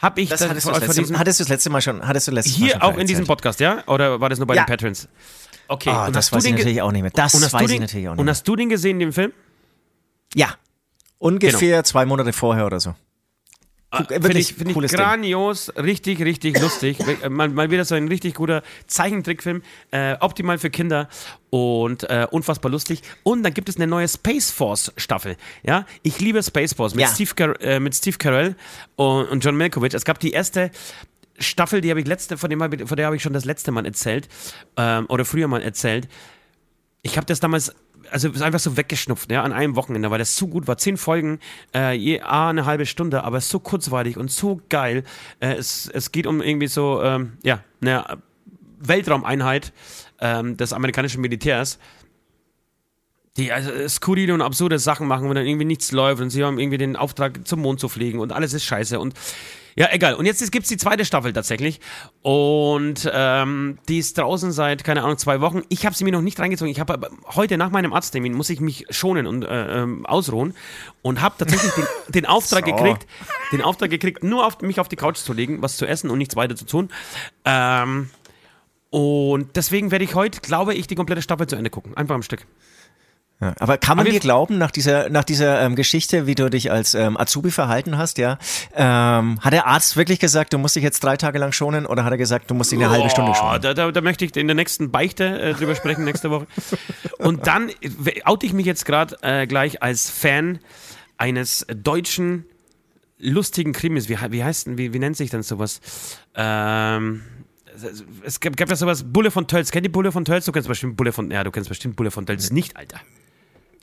Speaker 3: Hab ich
Speaker 2: das, das hattest, du das letzte, hattest du das letzte Mal schon hattest du letztes
Speaker 3: Hier
Speaker 2: Mal
Speaker 3: schon auch in diesem Podcast, ja? Oder war das nur bei ja. den Patrons?
Speaker 2: Okay, oh, und das weiß ich natürlich auch nicht mehr. Das weiß
Speaker 3: den,
Speaker 2: ich natürlich auch nicht
Speaker 3: mehr. Und hast du den gesehen, den Film?
Speaker 2: Ja. Ungefähr genau. zwei Monate vorher oder so.
Speaker 3: Ah, finde ich, find ich grandios, Ding. richtig, richtig lustig. Mal, mal wieder so ein richtig guter Zeichentrickfilm, äh, optimal für Kinder und äh, unfassbar lustig. Und dann gibt es eine neue Space Force Staffel. Ja, ich liebe Space Force mit, ja. Steve, Car äh, mit Steve Carell und, und John Malkovich. Es gab die erste Staffel, die habe ich letzte, von, dem, von der habe ich schon das letzte Mal erzählt ähm, oder früher mal erzählt. Ich habe das damals also ist einfach so weggeschnupft, ja, an einem Wochenende, weil das so gut war. Zehn Folgen, äh, je A, eine halbe Stunde, aber so kurzweilig und so geil. Äh, es, es geht um irgendwie so, ähm, ja, eine Weltraumeinheit ähm, des amerikanischen Militärs die also skurrile und absurde Sachen machen, wo dann irgendwie nichts läuft und sie haben irgendwie den Auftrag zum Mond zu fliegen und alles ist scheiße und ja, egal. Und jetzt gibt es die zweite Staffel tatsächlich. Und ähm, die ist draußen seit, keine Ahnung, zwei Wochen. Ich habe sie mir noch nicht reingezogen. Ich habe heute nach meinem Arzttermin muss ich mich schonen und äh, ähm, ausruhen und habe tatsächlich den, den Auftrag so. gekriegt, den Auftrag gekriegt, nur auf, mich auf die Couch zu legen, was zu essen und nichts weiter zu tun. Ähm, und deswegen werde ich heute, glaube ich, die komplette Staffel zu Ende gucken. Einfach am Stück.
Speaker 2: Ja, aber kann man aber dir glauben, nach dieser, nach dieser ähm, Geschichte, wie du dich als ähm, Azubi verhalten hast, ja, ähm, hat der Arzt wirklich gesagt, du musst dich jetzt drei Tage lang schonen oder hat er gesagt, du musst dich eine oh, halbe Stunde schonen?
Speaker 3: Da, da, da möchte ich in der nächsten Beichte äh, drüber sprechen, nächste Woche. Und dann oute ich mich jetzt gerade äh, gleich als Fan eines deutschen lustigen Krimis. Wie, wie heißt denn, wie, wie nennt sich denn sowas? Ähm es gab, gab ja sowas, Bulle von Tölz. Kennt ihr Bulle von Tölz? Du kennst bestimmt Bulle von, ja, du kennst bestimmt Bulle von Tölz nicht, Alter.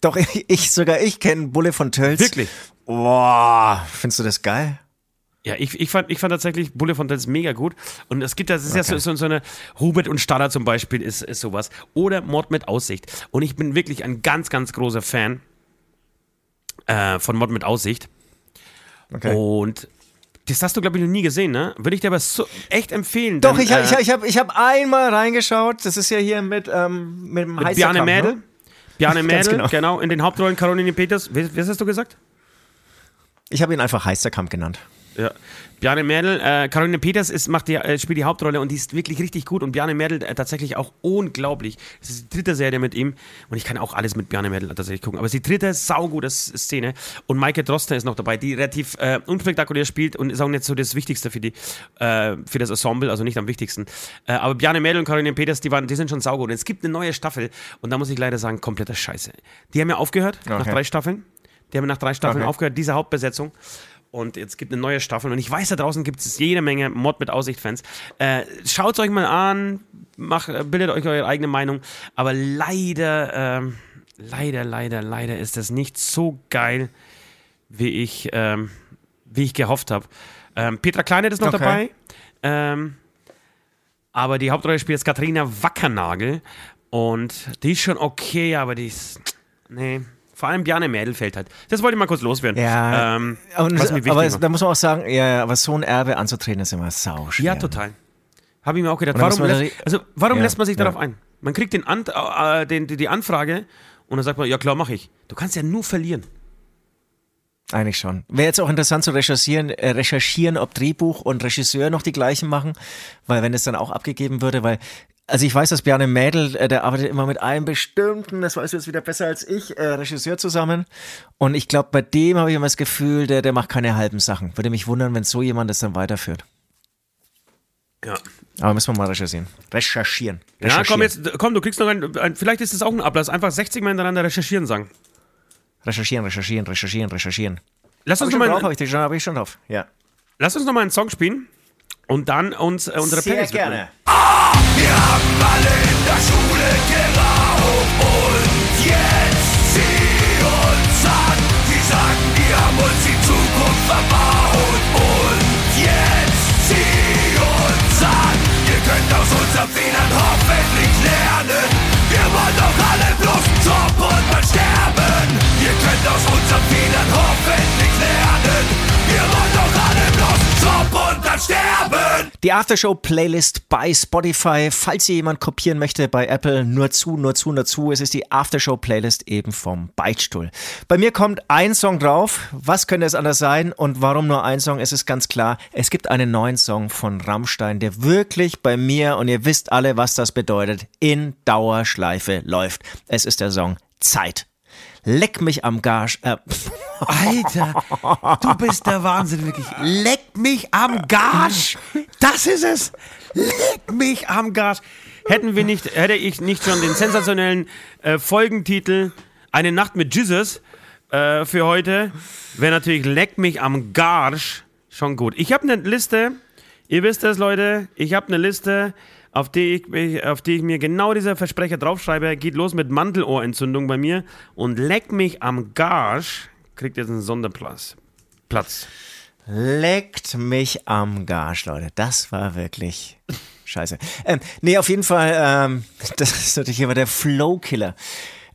Speaker 2: Doch, ich, sogar ich kenne Bulle von Tölz.
Speaker 3: Wirklich?
Speaker 2: Boah, findest du das geil?
Speaker 3: Ja, ich, ich, fand, ich fand tatsächlich Bulle von Tölz mega gut. Und es gibt, das ist okay. ja so, so, so, eine, Hubert und Stadler zum Beispiel ist, ist sowas. Oder Mord mit Aussicht. Und ich bin wirklich ein ganz, ganz großer Fan äh, von Mord mit Aussicht. Okay. Und das hast du, glaube ich, noch nie gesehen, ne? Würde ich dir aber so echt empfehlen.
Speaker 2: Doch, dann, ich habe äh, ich hab, ich hab einmal reingeschaut. Das ist ja hier mit, ähm, mit dem
Speaker 3: mit Bjarne Mädel. Ne? Bjarne Mädel, genau. genau. in den Hauptrollen Caroline Peters. Wie, wie hast du gesagt?
Speaker 2: Ich habe ihn einfach Heisterkamp genannt.
Speaker 3: Ja. Bjarne Mädel, äh, Caroline Peters ist, macht die, äh, spielt die Hauptrolle und die ist wirklich richtig gut und Bjarne Mädel äh, tatsächlich auch unglaublich. Das ist die dritte Serie mit ihm und ich kann auch alles mit Bjarne Mädel tatsächlich gucken. Aber es ist die dritte saugute Szene und Maike Drosten ist noch dabei, die relativ äh, unspektakulär spielt und ist auch nicht so das Wichtigste für, die, äh, für das Ensemble, also nicht am wichtigsten. Äh, aber Bjarne Mädel und Caroline Peters, die, waren, die sind schon saugut. Und es gibt eine neue Staffel und da muss ich leider sagen, kompletter Scheiße. Die haben ja aufgehört okay. nach drei Staffeln. Die haben nach drei Staffeln okay. aufgehört, diese Hauptbesetzung. Und jetzt gibt eine neue Staffel. Und ich weiß, da draußen gibt es jede Menge Mod mit Aussicht-Fans. Äh, Schaut es euch mal an, macht, bildet euch eure eigene Meinung. Aber leider, äh, leider, leider, leider ist das nicht so geil, wie ich, ähm, wie ich gehofft habe. Ähm, Petra Kleine ist noch okay. dabei. Ähm, aber die Hauptrolle spielt jetzt Katharina Wackernagel. Und die ist schon okay, aber die ist. Nee, Vor allem Bjarne Mädel halt. Das wollte ich mal kurz loswerden.
Speaker 2: Ja, ähm, und, aber es, da muss man auch sagen, ja, aber so ein Erbe anzutreten ist immer sau schwer.
Speaker 3: Ja, total. Habe ich mir auch gedacht. Warum, lässt, also, warum ja, lässt man sich darauf ein? Man kriegt den An äh, den, die Anfrage und dann sagt man, ja klar, mache ich. Du kannst ja nur verlieren.
Speaker 2: Eigentlich schon. Wäre jetzt auch interessant zu recherchieren, äh, recherchieren, ob Drehbuch und Regisseur noch die gleichen machen, weil wenn es dann auch abgegeben würde, weil also ich weiß, dass Bjarne Mädel, äh, der arbeitet immer mit einem bestimmten, das weißt du jetzt wieder besser als ich, äh, Regisseur zusammen. Und ich glaube, bei dem habe ich immer das Gefühl, der, der macht keine halben Sachen. Würde mich wundern, wenn so jemand das dann weiterführt.
Speaker 3: Ja.
Speaker 2: Aber müssen wir mal recherchieren. Recherchieren. recherchieren.
Speaker 3: Ja, komm jetzt, komm, du kriegst noch ein, ein vielleicht ist es auch ein Ablass. Einfach 60 Mal hintereinander recherchieren sagen.
Speaker 2: Recherchieren, recherchieren, recherchieren, recherchieren.
Speaker 3: Lass uns nochmal.
Speaker 2: Habe ich, hab ich schon drauf, ja.
Speaker 3: Lass uns nochmal einen Song spielen und dann uns äh, unsere
Speaker 2: Sehr Playlist gerne.
Speaker 1: Ah, wir haben alle in der Schule geraucht und jetzt zieh uns an. Die sagen, wir haben uns die Zukunft verbaut und jetzt zieh uns an. Ihr könnt aus unseren Fehlern hoffentlich lernen. Wir wollen doch alle bloß Top und mal sterben. Ihr könnt aus unseren Fehlern hoffentlich lernen. Wir wollen doch alle bloß Top und dann sterben.
Speaker 2: Die Aftershow-Playlist bei Spotify. Falls ihr jemand kopieren möchte bei Apple, nur zu, nur zu, nur zu. Es ist die Aftershow-Playlist eben vom Beichtstuhl. Bei mir kommt ein Song drauf. Was könnte es anders sein? Und warum nur ein Song? Es ist ganz klar, es gibt einen neuen Song von Rammstein, der wirklich bei mir, und ihr wisst alle, was das bedeutet, in Dauerschleife läuft. Es ist der Song Zeit. Leck mich am Garsch. Äh.
Speaker 3: Alter, du bist der Wahnsinn, wirklich. Leck mich am Garsch. Das ist es. Leck mich am Garsch. Hätten wir nicht, hätte ich nicht schon den sensationellen äh, Folgentitel Eine Nacht mit Jesus äh, für heute, wäre natürlich Leck mich am Garsch schon gut. Ich habe eine Liste, ihr wisst das, Leute, ich habe eine Liste auf die, ich, auf die ich mir genau diese Versprecher draufschreibe. Geht los mit Mantelohrentzündung bei mir und leck mich am Garsch, kriegt jetzt einen Sonderplatz. Platz.
Speaker 2: Leckt mich am Garsch, Leute. Das war wirklich scheiße. Ähm, nee, auf jeden Fall, ähm, das ist natürlich immer der Flow-Killer.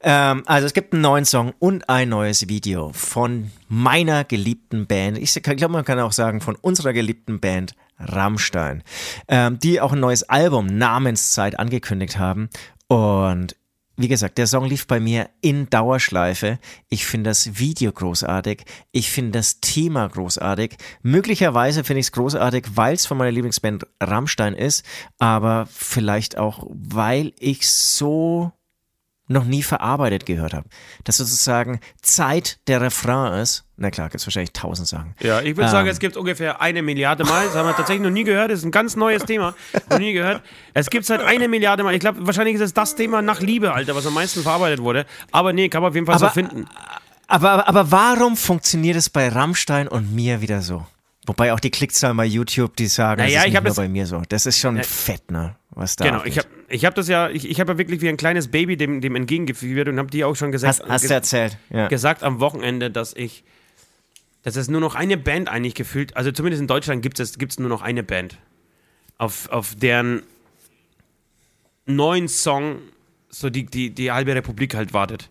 Speaker 2: Ähm, also es gibt einen neuen Song und ein neues Video von meiner geliebten Band. Ich glaube, man kann auch sagen, von unserer geliebten Band Rammstein, ähm, die auch ein neues Album Namenszeit angekündigt haben. Und wie gesagt, der Song lief bei mir in Dauerschleife. Ich finde das Video großartig. Ich finde das Thema großartig. Möglicherweise finde ich es großartig, weil es von meiner Lieblingsband Rammstein ist, aber vielleicht auch, weil ich so noch nie verarbeitet gehört habe. Dass sozusagen Zeit der Refrain ist. Na klar, gibt es wahrscheinlich tausend Sachen.
Speaker 3: Ja, ich würde ähm, sagen, es gibt ungefähr eine Milliarde Mal. Das haben wir tatsächlich noch nie gehört. Das ist ein ganz neues Thema. Noch nie gehört. Es gibt seit eine Milliarde Mal. Ich glaube, wahrscheinlich ist es das Thema nach Liebe, Alter, was am meisten verarbeitet wurde. Aber nee, kann man auf jeden Fall aber, so finden.
Speaker 2: Aber, aber warum funktioniert es bei Rammstein und mir wieder so? Wobei auch die Klickzahlen bei YouTube, die sagen,
Speaker 3: naja,
Speaker 2: das ist
Speaker 3: ich
Speaker 2: nicht nur bei mir so. Das ist schon äh, fett, ne? Was da
Speaker 3: Genau, abgeht. ich habe ich hab das ja, ich, ich habe ja wirklich wie ein kleines Baby dem, dem entgegengeführt und habe dir auch schon gesagt.
Speaker 2: Hast, hast du erzählt,
Speaker 3: ja. Gesagt am Wochenende, dass ich, dass es nur noch eine Band eigentlich gefühlt, also zumindest in Deutschland gibt es gibt's nur noch eine Band, auf, auf deren neuen Song so die, die, die halbe Republik halt wartet.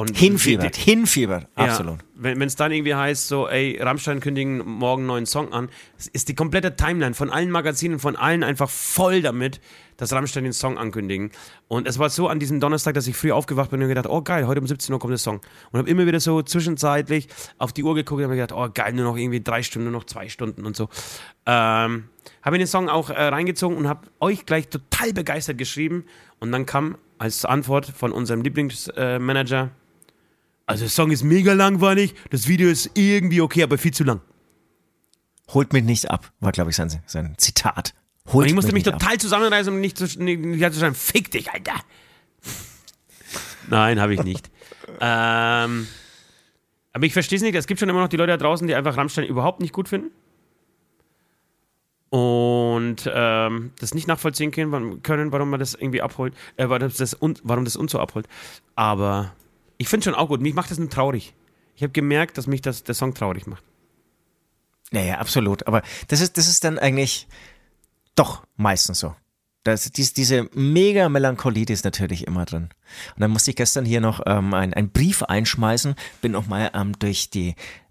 Speaker 2: Und hinfiebert, die, hinfiebert, absolut. Ja,
Speaker 3: wenn es dann irgendwie heißt, so, ey, Rammstein kündigen morgen einen neuen Song an, ist die komplette Timeline von allen Magazinen, von allen einfach voll damit, dass Rammstein den Song ankündigen. Und es war so an diesem Donnerstag, dass ich früh aufgewacht bin und gedacht, oh geil, heute um 17 Uhr kommt der Song. Und habe immer wieder so zwischenzeitlich auf die Uhr geguckt und habe gedacht, oh geil, nur noch irgendwie drei Stunden, nur noch zwei Stunden und so. Ähm, habe den Song auch äh, reingezogen und habe euch gleich total begeistert geschrieben. Und dann kam als Antwort von unserem Lieblingsmanager, äh, also der Song ist mega langweilig, das Video ist irgendwie okay, aber viel zu lang.
Speaker 2: Holt mich nicht ab, war glaube ich sein, sein Zitat.
Speaker 3: Holt und ich musste mich, mich total ab. zusammenreißen, um nicht zu, nicht, nicht zu schreiben, fick dich, Alter. Nein, habe ich nicht. ähm, aber ich verstehe es nicht, es gibt schon immer noch die Leute da draußen, die einfach Rammstein überhaupt nicht gut finden. Und ähm, das nicht nachvollziehen können, warum man das irgendwie abholt, äh, warum, das, warum das uns so abholt. Aber ich finde schon auch gut. Mich macht das nur traurig. Ich habe gemerkt, dass mich das, der Song traurig macht.
Speaker 2: Naja, absolut. Aber das ist, das ist dann eigentlich doch meistens so. Das, dies, diese mega Melancholie, die ist natürlich immer drin. Und dann musste ich gestern hier noch ähm, einen Brief einschmeißen, bin nochmal ähm, durch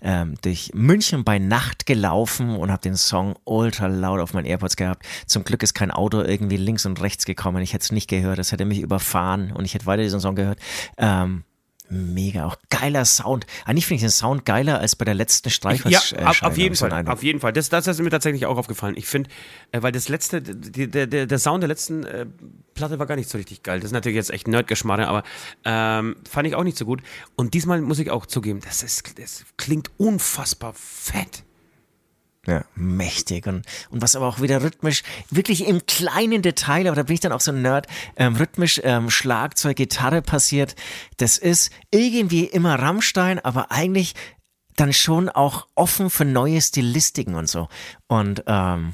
Speaker 2: ähm, durch München bei Nacht gelaufen und habe den Song ultra laut auf meinen AirPods gehabt. Zum Glück ist kein Auto irgendwie links und rechts gekommen. Ich hätte es nicht gehört, das hätte mich überfahren und ich hätte weiter diesen Song gehört. Ähm, mega, auch geiler Sound. Eigentlich finde ich den Sound geiler als bei der letzten Streichholzscheibe.
Speaker 3: Ja, auf, auf jeden Fall, auf jeden Fall. Das, das ist mir tatsächlich auch aufgefallen. Ich finde, äh, weil das letzte, die, der, der, der Sound der letzten äh, Platte war gar nicht so richtig geil. Das ist natürlich jetzt echt Nerdgeschmarre, aber ähm, fand ich auch nicht so gut. Und diesmal muss ich auch zugeben, das, ist, das klingt unfassbar fett.
Speaker 2: Ja, mächtig. Und, und was aber auch wieder rhythmisch, wirklich im kleinen Detail, aber da bin ich dann auch so ein Nerd, ähm, rhythmisch ähm, Schlagzeug, Gitarre passiert, das ist irgendwie immer Rammstein, aber eigentlich dann schon auch offen für neue Stilistiken und so. Und ähm,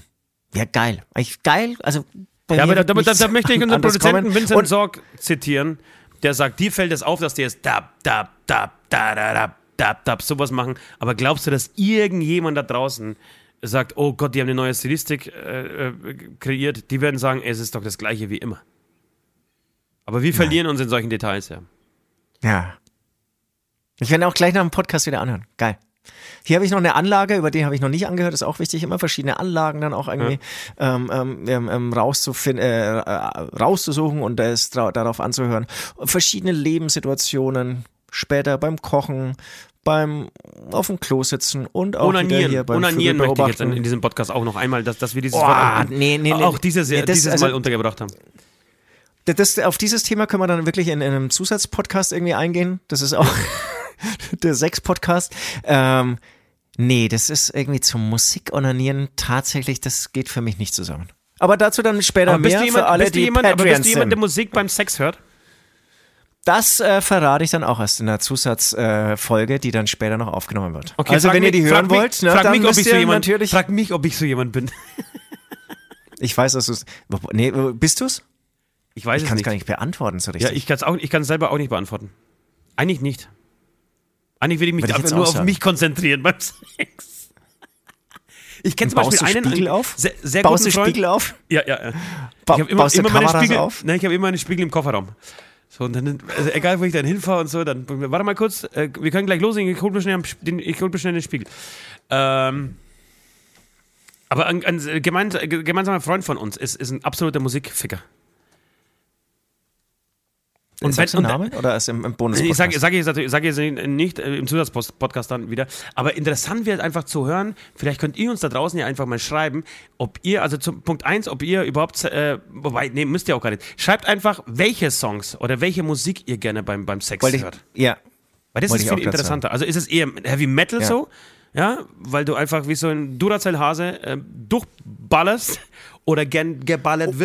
Speaker 2: ja, geil. Eigentlich geil. Also
Speaker 3: ja, aber da, da, da, da möchte ich unseren Produzenten Vincent und, Sorg zitieren. Der sagt, dir fällt es auf, dass die jetzt da, da, da, da, da, da, dab, dab, sowas machen. Aber glaubst du, dass irgendjemand da draußen sagt, oh Gott, die haben eine neue Stilistik äh, äh, kreiert, die werden sagen, es ist doch das gleiche wie immer. Aber wir verlieren Nein. uns in solchen Details, ja.
Speaker 2: Ja. Ich werde auch gleich nach dem Podcast wieder anhören. Geil. Hier habe ich noch eine Anlage, über die habe ich noch nicht angehört, ist auch wichtig, immer verschiedene Anlagen dann auch irgendwie ja. ähm, ähm, ähm, ähm rauszufinden, äh, äh, rauszusuchen und das darauf anzuhören. Verschiedene Lebenssituationen, später beim Kochen, beim auf dem Klo sitzen und auch
Speaker 3: Onanieren.
Speaker 2: wieder hier beim
Speaker 3: Onanieren möchte ich jetzt in, in, diesem Podcast auch noch einmal, dass, dass wir dieses oh, Wort nee, nee, auch dieses, nee, dieses also, Mal untergebracht haben.
Speaker 2: Das, auf dieses Thema können wir dann wirklich in, in einem Zusatzpodcast irgendwie eingehen. Das ist auch der Sex-Podcast. Ähm, nee, das ist irgendwie zum Musik-Onanieren tatsächlich, das geht für mich nicht zusammen. Aber dazu dann später aber mehr
Speaker 3: jemand,
Speaker 2: für alle,
Speaker 3: die jemand, Aber bist du jemand, der Musik beim Sex hört?
Speaker 2: Das äh, verrate ich dann auch erst in der Zusatzfolge, äh, die dann später noch aufgenommen wird. Okay, also wenn mich, ihr die hören mich, wollt, ne, dann mich, ob ich so
Speaker 3: jemand, natürlich. Frag mich, ob ich so jemand bin.
Speaker 2: ich weiß, dass du es. Nee, bist du's?
Speaker 3: Ich weiß
Speaker 2: ich
Speaker 3: es nicht.
Speaker 2: Ich kann es gar nicht beantworten so richtig.
Speaker 3: Ja, ich kann es auch, ich kann es selber auch nicht beantworten. Eigentlich nicht. Eigentlich will ich mich einfach nur auf mich konzentrieren beim Sex. Ich kenne zum Beispiel
Speaker 2: du einen
Speaker 3: Spiegel
Speaker 2: auf?
Speaker 3: Sehr, sehr
Speaker 2: Baust du Spiegel auf?
Speaker 3: Ja, ja, ja. Ba ich habe immer, immer meine Spiegel. Auf? Nein, ich habe immer einen Spiegel im Kofferraum. So, und dann, also egal wo ich dann hinfahre und so, dann, warte mal kurz, äh, wir können gleich loslegen, ich hol mir schnell den, ich hol mir schnell den Spiegel. Ähm, aber ein, ein gemeinsamer Freund von uns ist, ist ein absoluter Musikficker.
Speaker 2: Und Sagst du Namen oder ist im, im bonus
Speaker 3: Ich sage sag sag jetzt nicht äh, im Zusatzpodcast dann wieder, aber interessant wird einfach zu hören, vielleicht könnt ihr uns da draußen ja einfach mal schreiben, ob ihr, also zum Punkt 1, ob ihr überhaupt, äh, wobei, nee, müsst ihr auch gar nicht, schreibt einfach, welche Songs oder welche Musik ihr gerne beim, beim Sex
Speaker 2: Wollte
Speaker 3: hört.
Speaker 2: Ich, ja.
Speaker 3: Weil das Wollte ist viel interessanter. Also ist es eher Heavy Metal ja. so, ja, weil du einfach wie so ein Duracell-Hase äh, durchballerst oder gern geballert oh.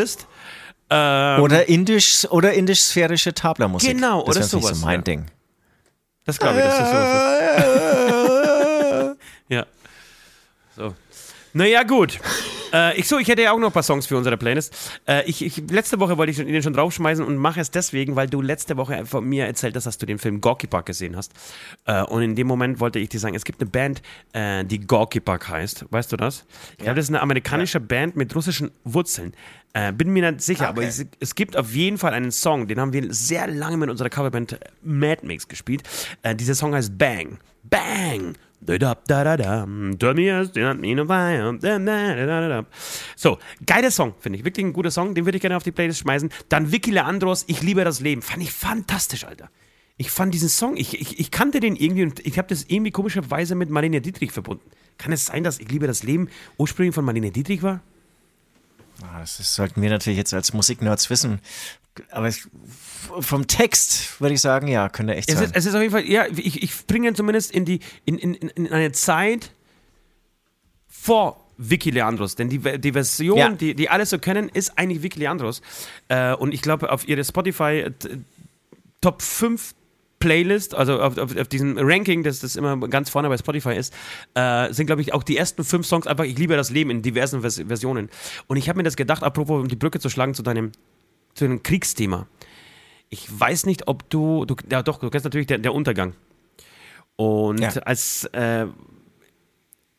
Speaker 2: Ähm, oder indisch oder indisch-sphärische Tablermusik.
Speaker 3: Genau,
Speaker 2: das
Speaker 3: oder sowas.
Speaker 2: So mein ja. Ding.
Speaker 3: Das glaube ich, das ist so. ja. So. Naja, gut. Äh, ich so, ich hätte ja auch noch ein paar Songs für unsere Playlist. Äh, ich, ich, letzte Woche wollte ich den schon draufschmeißen und mache es deswegen, weil du letzte Woche von mir erzählt hast, dass du den Film Gorky Park gesehen hast. Äh, und in dem Moment wollte ich dir sagen, es gibt eine Band, äh, die Gorky Park heißt. Weißt du das? Ich glaube, das ist eine amerikanische ja. Band mit russischen Wurzeln. Äh, bin mir nicht sicher, okay. aber es, es, gibt auf jeden Fall einen Song, den haben wir sehr lange mit unserer Coverband Mad Mix gespielt. Äh, dieser Song heißt Bang. Bang! So, geiler Song, finde ich. Wirklich ein guter Song, den würde ich gerne auf die Playlist schmeißen. Dann Vicky Leandros, Ich liebe das Leben. Fand ich fantastisch, Alter. Ich fand diesen Song, ich, ich, ich kannte den irgendwie und ich habe das irgendwie komischerweise mit Marlene Dietrich verbunden. Kann es sein, dass Ich liebe das Leben ursprünglich von Marlene Dietrich war?
Speaker 2: Ah, das sollten wir natürlich jetzt als Musiknerds wissen. Aber ich, vom Text würde ich sagen, ja, könnte echt
Speaker 3: es
Speaker 2: sein.
Speaker 3: Ist, es ist auf jeden Fall, ja, ich, ich bringe ihn zumindest in, die, in, in, in eine Zeit vor Vicky Leandros. Denn die, die Version, ja. die, die alle so kennen, ist eigentlich Vicky Leandros. Äh, und ich glaube, auf ihre Spotify äh, Top 5 Playlist, also auf, auf, auf, diesem Ranking, das, das immer ganz vorne bei Spotify ist, äh, sind, glaube ich, auch die ersten fünf Songs einfach Ich liebe das Leben in diversen Vers Versionen. Und ich habe mir das gedacht, apropos, um die Brücke zu schlagen zu deinem, zu dem Kriegsthema. Ich weiß nicht, ob du, du ja doch, du kennst natürlich der, der Untergang. Und ja. als, äh,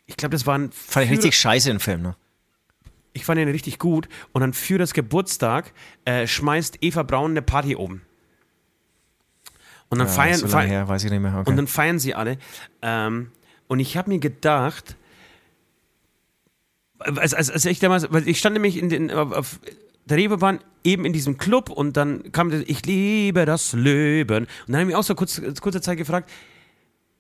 Speaker 3: ich glaube, das waren.
Speaker 2: Fand ich richtig scheiße im Film, ne?
Speaker 3: ich fand ihn richtig gut. Und dann für das Geburtstag äh, schmeißt Eva Braun eine Party oben. Und dann ja, feiern, so feiern her, weiß ich nicht mehr. Okay. Und dann feiern sie alle. Ähm, und ich habe mir gedacht, als, als, als ich damals, weil ich stand nämlich in den, auf, auf der Reeperbahn eben in diesem Club und dann kam das, ich liebe das Leben. Und dann habe ich mich auch so kurz, kurze Zeit gefragt,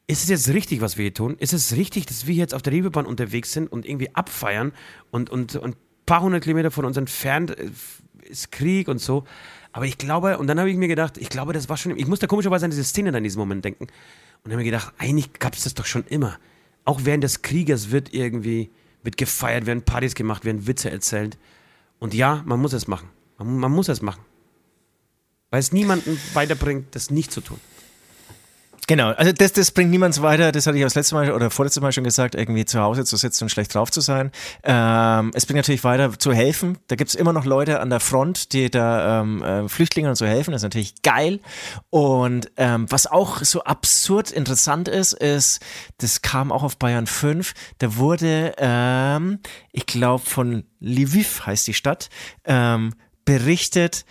Speaker 3: ist es jetzt richtig, was wir hier tun? Ist es richtig, dass wir jetzt auf der Reeperbahn unterwegs sind und irgendwie abfeiern und, und, und ein paar hundert Kilometer von uns entfernt äh, ist Krieg und so? Aber ich glaube, und dann habe ich mir gedacht, ich glaube, das war schon, ich musste komischerweise an diese Szene dann in diesem Moment denken. Und habe mir gedacht, eigentlich gab es das doch schon immer. Auch während des Krieges wird irgendwie, wird gefeiert, werden Partys gemacht, werden Witze erzählt. Und ja, man muss es machen. Man, man muss es machen. Weil es niemanden weiterbringt, das nicht zu tun.
Speaker 2: Genau, also das, das bringt niemand weiter, das hatte ich auch das letzte Mal oder vorletzte Mal schon gesagt, irgendwie zu Hause zu sitzen und schlecht drauf zu sein. Ähm, es bringt natürlich weiter zu helfen. Da gibt es immer noch Leute an der Front, die da ähm, äh, Flüchtlingen und so helfen. Das ist natürlich geil. Und ähm, was auch so absurd interessant ist, ist, das kam auch auf Bayern 5, da wurde, ähm, ich glaube, von Lviv heißt die Stadt, ähm, berichtet,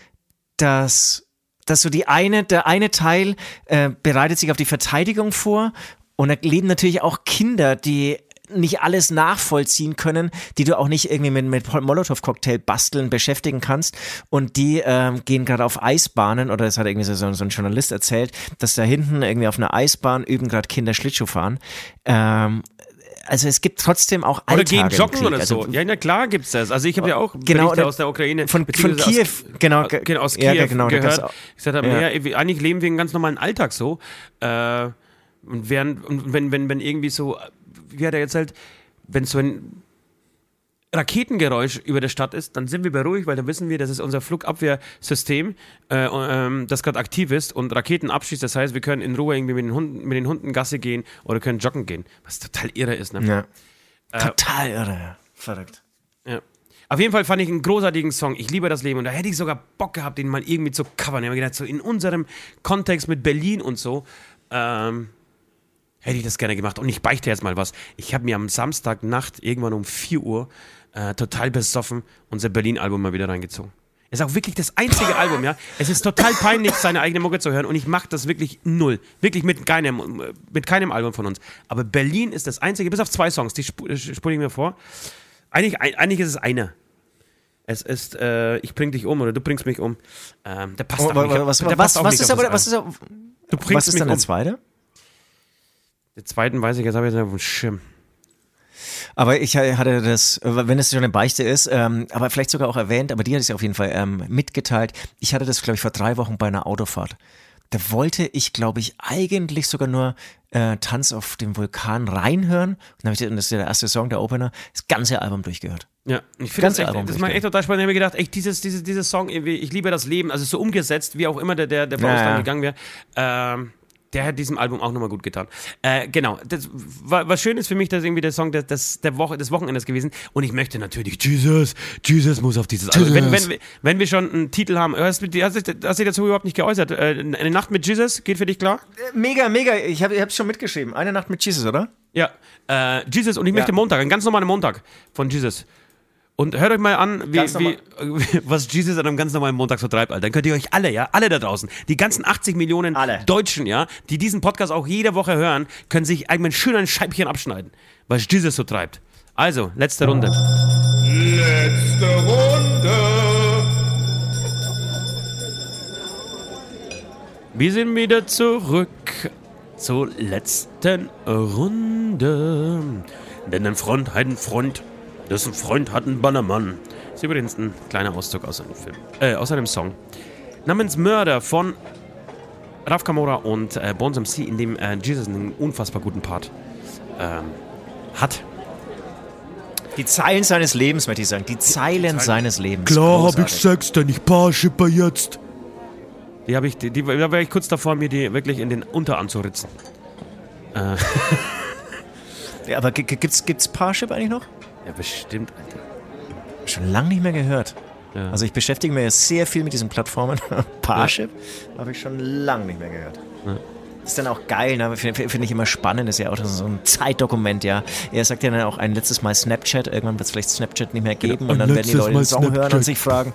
Speaker 2: dass dass so die eine, der eine Teil äh, bereitet sich auf die Verteidigung vor und da leben natürlich auch Kinder, die nicht alles nachvollziehen können, die du auch nicht irgendwie mit, mit Molotow-Cocktail basteln beschäftigen kannst. Und die ähm, gehen gerade auf Eisbahnen, oder das hat irgendwie so, so, ein Journalist erzählt, dass da hinten irgendwie auf einer Eisbahn üben gerade Kinder Schlittschuh fahren. Ähm, also es gibt trotzdem auch Alltage
Speaker 3: Oder gehen joggen oder so. Also, ja, na klar gibt's das. Also ich habe ja auch
Speaker 2: genau, Berichte aus der Ukraine. Von, von Kiew, aus,
Speaker 3: genau, genau, aus Kiew ja, genau, gehört. Ich gesagt habe, ja. ja. eigentlich leben wir einen ganz normalen Alltag so. Äh, und, während, und wenn, wenn, wenn irgendwie so, wie hat er erzählt, wenn so ein Raketengeräusch über der Stadt ist, dann sind wir beruhigt, weil dann wissen wir, das ist unser Flugabwehrsystem, äh, äh, das gerade aktiv ist und Raketen abschießt. Das heißt, wir können in Ruhe irgendwie mit den Hunden, mit den Hunden Gasse gehen oder können joggen gehen, was total irre ist. Ne?
Speaker 2: Ja. Äh, total irre. Verrückt.
Speaker 3: Ja. Auf jeden Fall fand ich einen großartigen Song. Ich liebe das Leben und da hätte ich sogar Bock gehabt, den mal irgendwie zu covern. Ich habe gedacht, so in unserem Kontext mit Berlin und so. Ähm, hätte ich das gerne gemacht. Und ich beichte jetzt mal was. Ich habe mir am Samstagnacht irgendwann um 4 Uhr äh, total besoffen unser Berlin-Album mal wieder reingezogen. Ist auch wirklich das einzige Album, ja. Es ist total peinlich, seine eigene Mucke zu hören und ich mache das wirklich null. Wirklich mit keinem, mit keinem Album von uns. Aber Berlin ist das einzige, bis auf zwei Songs, die spule spul ich mir vor. Eigentlich, eigentlich ist es eine. Es ist, äh, ich bring dich um oder du bringst mich um. Ähm, der passt oh, auch nicht. Was,
Speaker 2: der was, was, ist aber, was ist aber, was ist dann um. der zweite?
Speaker 3: Der zweiten weiß ich, jetzt habe ich auf dem Schirm.
Speaker 2: Aber ich hatte das, wenn es schon eine Beichte ist, ähm, aber vielleicht sogar auch erwähnt, aber die hatte ich auf jeden Fall ähm, mitgeteilt. Ich hatte das, glaube ich, vor drei Wochen bei einer Autofahrt. Da wollte ich, glaube ich, eigentlich sogar nur äh, Tanz auf dem Vulkan reinhören. Und dann habe ich, das ist der erste Song, der Opener, das ganze Album durchgehört.
Speaker 3: Ja, ich finde das, echt, das macht echt total spannend. Ich habe mir gedacht, echt, dieses, dieses, dieses Song, ich liebe das Leben, also so umgesetzt, wie auch immer der, der, der ja, ja. gegangen wäre. Ähm, der hat diesem Album auch nochmal gut getan. Äh, genau, das war, was schön ist für mich, dass irgendwie der Song des, des, der Woche, des Wochenendes gewesen. Und ich möchte natürlich, Jesus, Jesus muss auf dieses. Album. Wenn, wenn, wenn wir schon einen Titel haben, hast du hast, hast dich dazu überhaupt nicht geäußert? Äh, eine Nacht mit Jesus, geht für dich klar?
Speaker 2: Äh, mega, mega. Ich habe es schon mitgeschrieben. Eine Nacht mit Jesus, oder?
Speaker 3: Ja, äh, Jesus und ich ja. möchte Montag, einen ganz normalen Montag von Jesus. Und hört euch mal an, wie, wie, was Jesus an einem ganz normalen Montag so treibt, Alter. Dann könnt ihr euch alle, ja, alle da draußen, die ganzen 80 Millionen alle. Deutschen, ja, die diesen Podcast auch jede Woche hören, können sich einmal schön ein Scheibchen abschneiden, was Jesus so treibt. Also, letzte Runde. Letzte Runde. Wir sind wieder zurück zur letzten Runde. Denn ein Front hat einen Front dessen Freund hat einen Bannermann. Das ist übrigens ein kleiner Auszug aus einem Film, äh, aus einem Song. Namens Mörder von Raf Kamora und äh, Bones MC, in dem äh, Jesus einen unfassbar guten Part ähm, hat.
Speaker 2: Die Zeilen seines Lebens, möchte ich sagen. Die Zeilen, Zeilen. seines Lebens.
Speaker 3: Klar habe ich Sex, denn ich Parshipper jetzt. Die habe ich, die, die, da wäre ich kurz davor, mir die wirklich in den Unterarm zu ritzen.
Speaker 2: Äh. ja, aber gibt's, gibt's Parship eigentlich noch?
Speaker 3: Ja, bestimmt, Alter.
Speaker 2: Schon lange nicht mehr gehört. Ja. Also ich beschäftige mich sehr viel mit diesen Plattformen. Parship ja. habe ich schon lange nicht mehr gehört. Ja. ist dann auch geil, ne? finde find ich immer spannend, ist ja auch so ein Zeitdokument, ja. Er sagt ja dann auch ein letztes Mal Snapchat, irgendwann wird es vielleicht Snapchat nicht mehr geben genau. und dann werden die Leute den Song Snapchat. hören und sich fragen,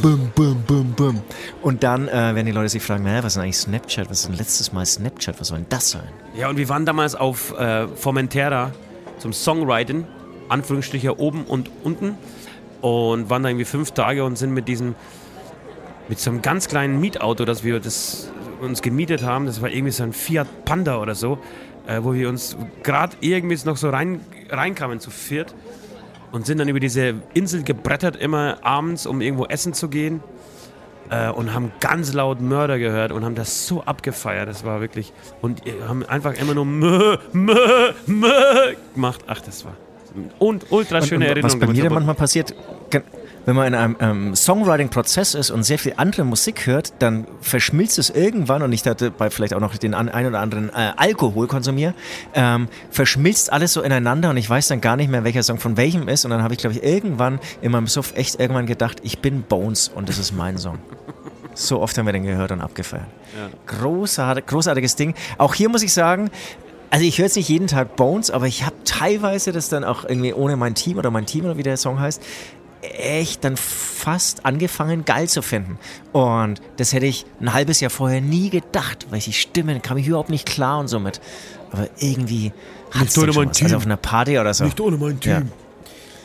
Speaker 2: bum, bum, bum, bum. Und dann äh, werden die Leute sich fragen, naja, was ist eigentlich Snapchat, was ist denn letztes Mal Snapchat, was soll denn das sein?
Speaker 3: Ja, und wir waren damals auf äh, Formentera zum Songwriting, Anführungsstriche oben und unten und waren da irgendwie fünf Tage und sind mit diesem mit so einem ganz kleinen Mietauto, das wir das uns gemietet haben, das war irgendwie so ein Fiat Panda oder so, äh, wo wir uns gerade irgendwie noch so rein, reinkamen zu viert und sind dann über diese Insel gebrettert, immer abends, um irgendwo essen zu gehen äh, und haben ganz laut Mörder gehört und haben das so abgefeiert, das war wirklich, und haben einfach immer nur Mö, Mö, Mö gemacht. Ach, das war und ultra schöne Erinnerung.
Speaker 2: Was bei mir manchmal passiert, wenn man in einem ähm, Songwriting-Prozess ist und sehr viel andere Musik hört, dann verschmilzt es irgendwann, und ich hatte bei vielleicht auch noch den ein oder anderen äh, Alkohol konsumiere, ähm, verschmilzt alles so ineinander und ich weiß dann gar nicht mehr, welcher Song von welchem ist. Und dann habe ich, glaube ich, irgendwann in meinem Suff echt irgendwann gedacht, ich bin Bones und das ist mein Song. So oft haben wir den gehört und abgefeiert. Ja. Großartig, großartiges Ding. Auch hier muss ich sagen, also ich höre jetzt nicht jeden Tag Bones, aber ich habe teilweise das dann auch irgendwie ohne mein Team oder mein Team oder wie der Song heißt, echt dann fast angefangen geil zu finden. Und das hätte ich ein halbes Jahr vorher nie gedacht, weil die Stimmen kam ich überhaupt nicht klar und somit. Aber irgendwie
Speaker 3: hat es ohne mein
Speaker 2: was. Team. Also auf einer Party oder so.
Speaker 3: Nicht ohne mein Team.
Speaker 2: Ja.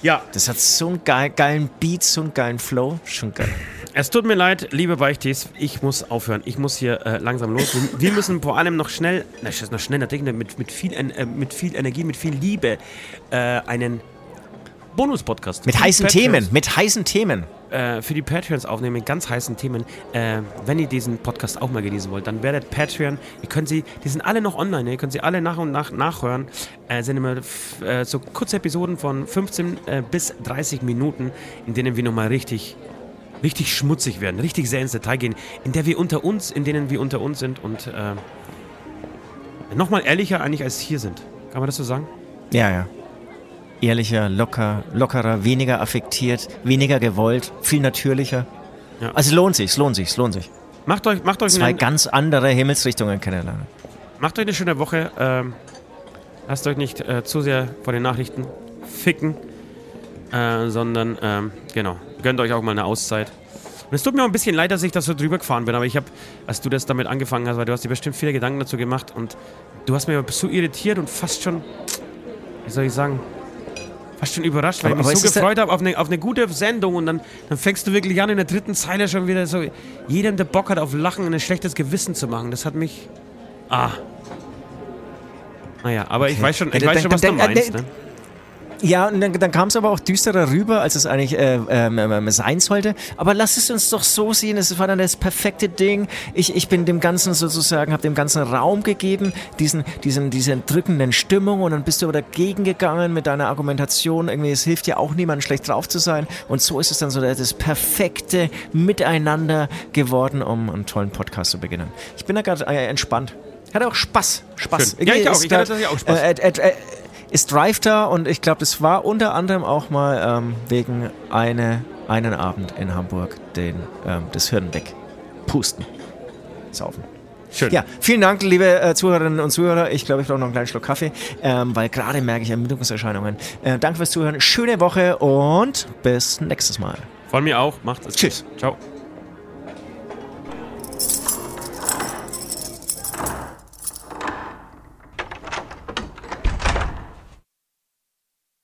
Speaker 2: Ja. Das hat so einen geil, geilen Beat, so einen geilen Flow. Schon geil.
Speaker 3: Es tut mir leid, liebe Beichtis, ich muss aufhören. Ich muss hier äh, langsam los. Wir müssen vor allem noch schnell, na, noch schnell natürlich mit, mit, viel, äh, mit viel Energie, mit viel Liebe äh, einen Bonus-Podcast.
Speaker 2: Mit heißen Themen, mit heißen Themen.
Speaker 3: Äh, für die Patreons aufnehmen, mit ganz heißen Themen. Äh, wenn ihr diesen Podcast auch mal genießen wollt, dann werdet Patreon. Ihr könnt sie, die sind alle noch online, ihr könnt sie alle nach und nach nachhören. Äh, sind immer äh, so kurze Episoden von 15 äh, bis 30 Minuten, in denen wir nochmal richtig richtig schmutzig werden, richtig sehr ins Detail gehen, in der wir unter uns, in denen wir unter uns sind und äh, nochmal ehrlicher eigentlich als hier sind. Kann man das so sagen?
Speaker 2: Ja, ja ehrlicher, locker, lockerer, weniger affektiert, weniger gewollt, viel natürlicher. Ja. Also es lohnt sich, es lohnt sich, es lohnt sich.
Speaker 3: Macht euch, macht euch
Speaker 2: zwei ganz andere Himmelsrichtungen kennenlernen.
Speaker 3: Macht euch eine schöne Woche. Ähm, lasst euch nicht äh, zu sehr vor den Nachrichten ficken, äh, sondern ähm, genau, gönnt euch auch mal eine Auszeit. Und es tut mir auch ein bisschen leid, dass ich da so drüber gefahren bin, aber ich habe, als du das damit angefangen hast, weil du hast dir bestimmt viele Gedanken dazu gemacht und du hast mir so irritiert und fast schon, wie soll ich sagen, fast schon überrascht, weil aber, ich mich so gefreut habe auf eine, auf eine gute Sendung und dann, dann fängst du wirklich an in der dritten Zeile schon wieder so jedem, der Bock hat auf Lachen, ein schlechtes Gewissen zu machen. Das hat mich. Ah. Naja, aber okay. ich weiß schon, ich weiß schon was du meinst. Ne?
Speaker 2: Ja, und dann, dann kam es aber auch düsterer rüber, als es eigentlich äh, ähm, ähm, sein sollte. Aber lass es uns doch so sehen, es war dann das perfekte Ding. Ich, ich bin dem Ganzen sozusagen, habe dem Ganzen Raum gegeben, diesen, diesen, diese entrückenden Stimmung und dann bist du aber dagegen gegangen mit deiner Argumentation. Irgendwie, es hilft ja auch niemandem schlecht drauf zu sein. Und so ist es dann so das perfekte Miteinander geworden, um einen tollen Podcast zu beginnen. Ich bin da gerade äh, entspannt. Hatte auch Spaß. Spaß.
Speaker 3: Ja, ich auch. Ich hatte auch Spaß. Äh, äh, äh,
Speaker 2: ist Drive da und ich glaube, das war unter anderem auch mal ähm, wegen eine, einen Abend in Hamburg den, ähm, das Hirn weg. Pusten. Saufen. Schön. Ja, vielen Dank, liebe äh, Zuhörerinnen und Zuhörer. Ich glaube, ich brauche noch einen kleinen Schluck Kaffee, ähm, weil gerade merke ich Ermüdungserscheinungen. Äh, danke fürs Zuhören. Schöne Woche und bis nächstes Mal.
Speaker 3: Von mir auch. Macht es.
Speaker 2: Tschüss.
Speaker 3: Ciao.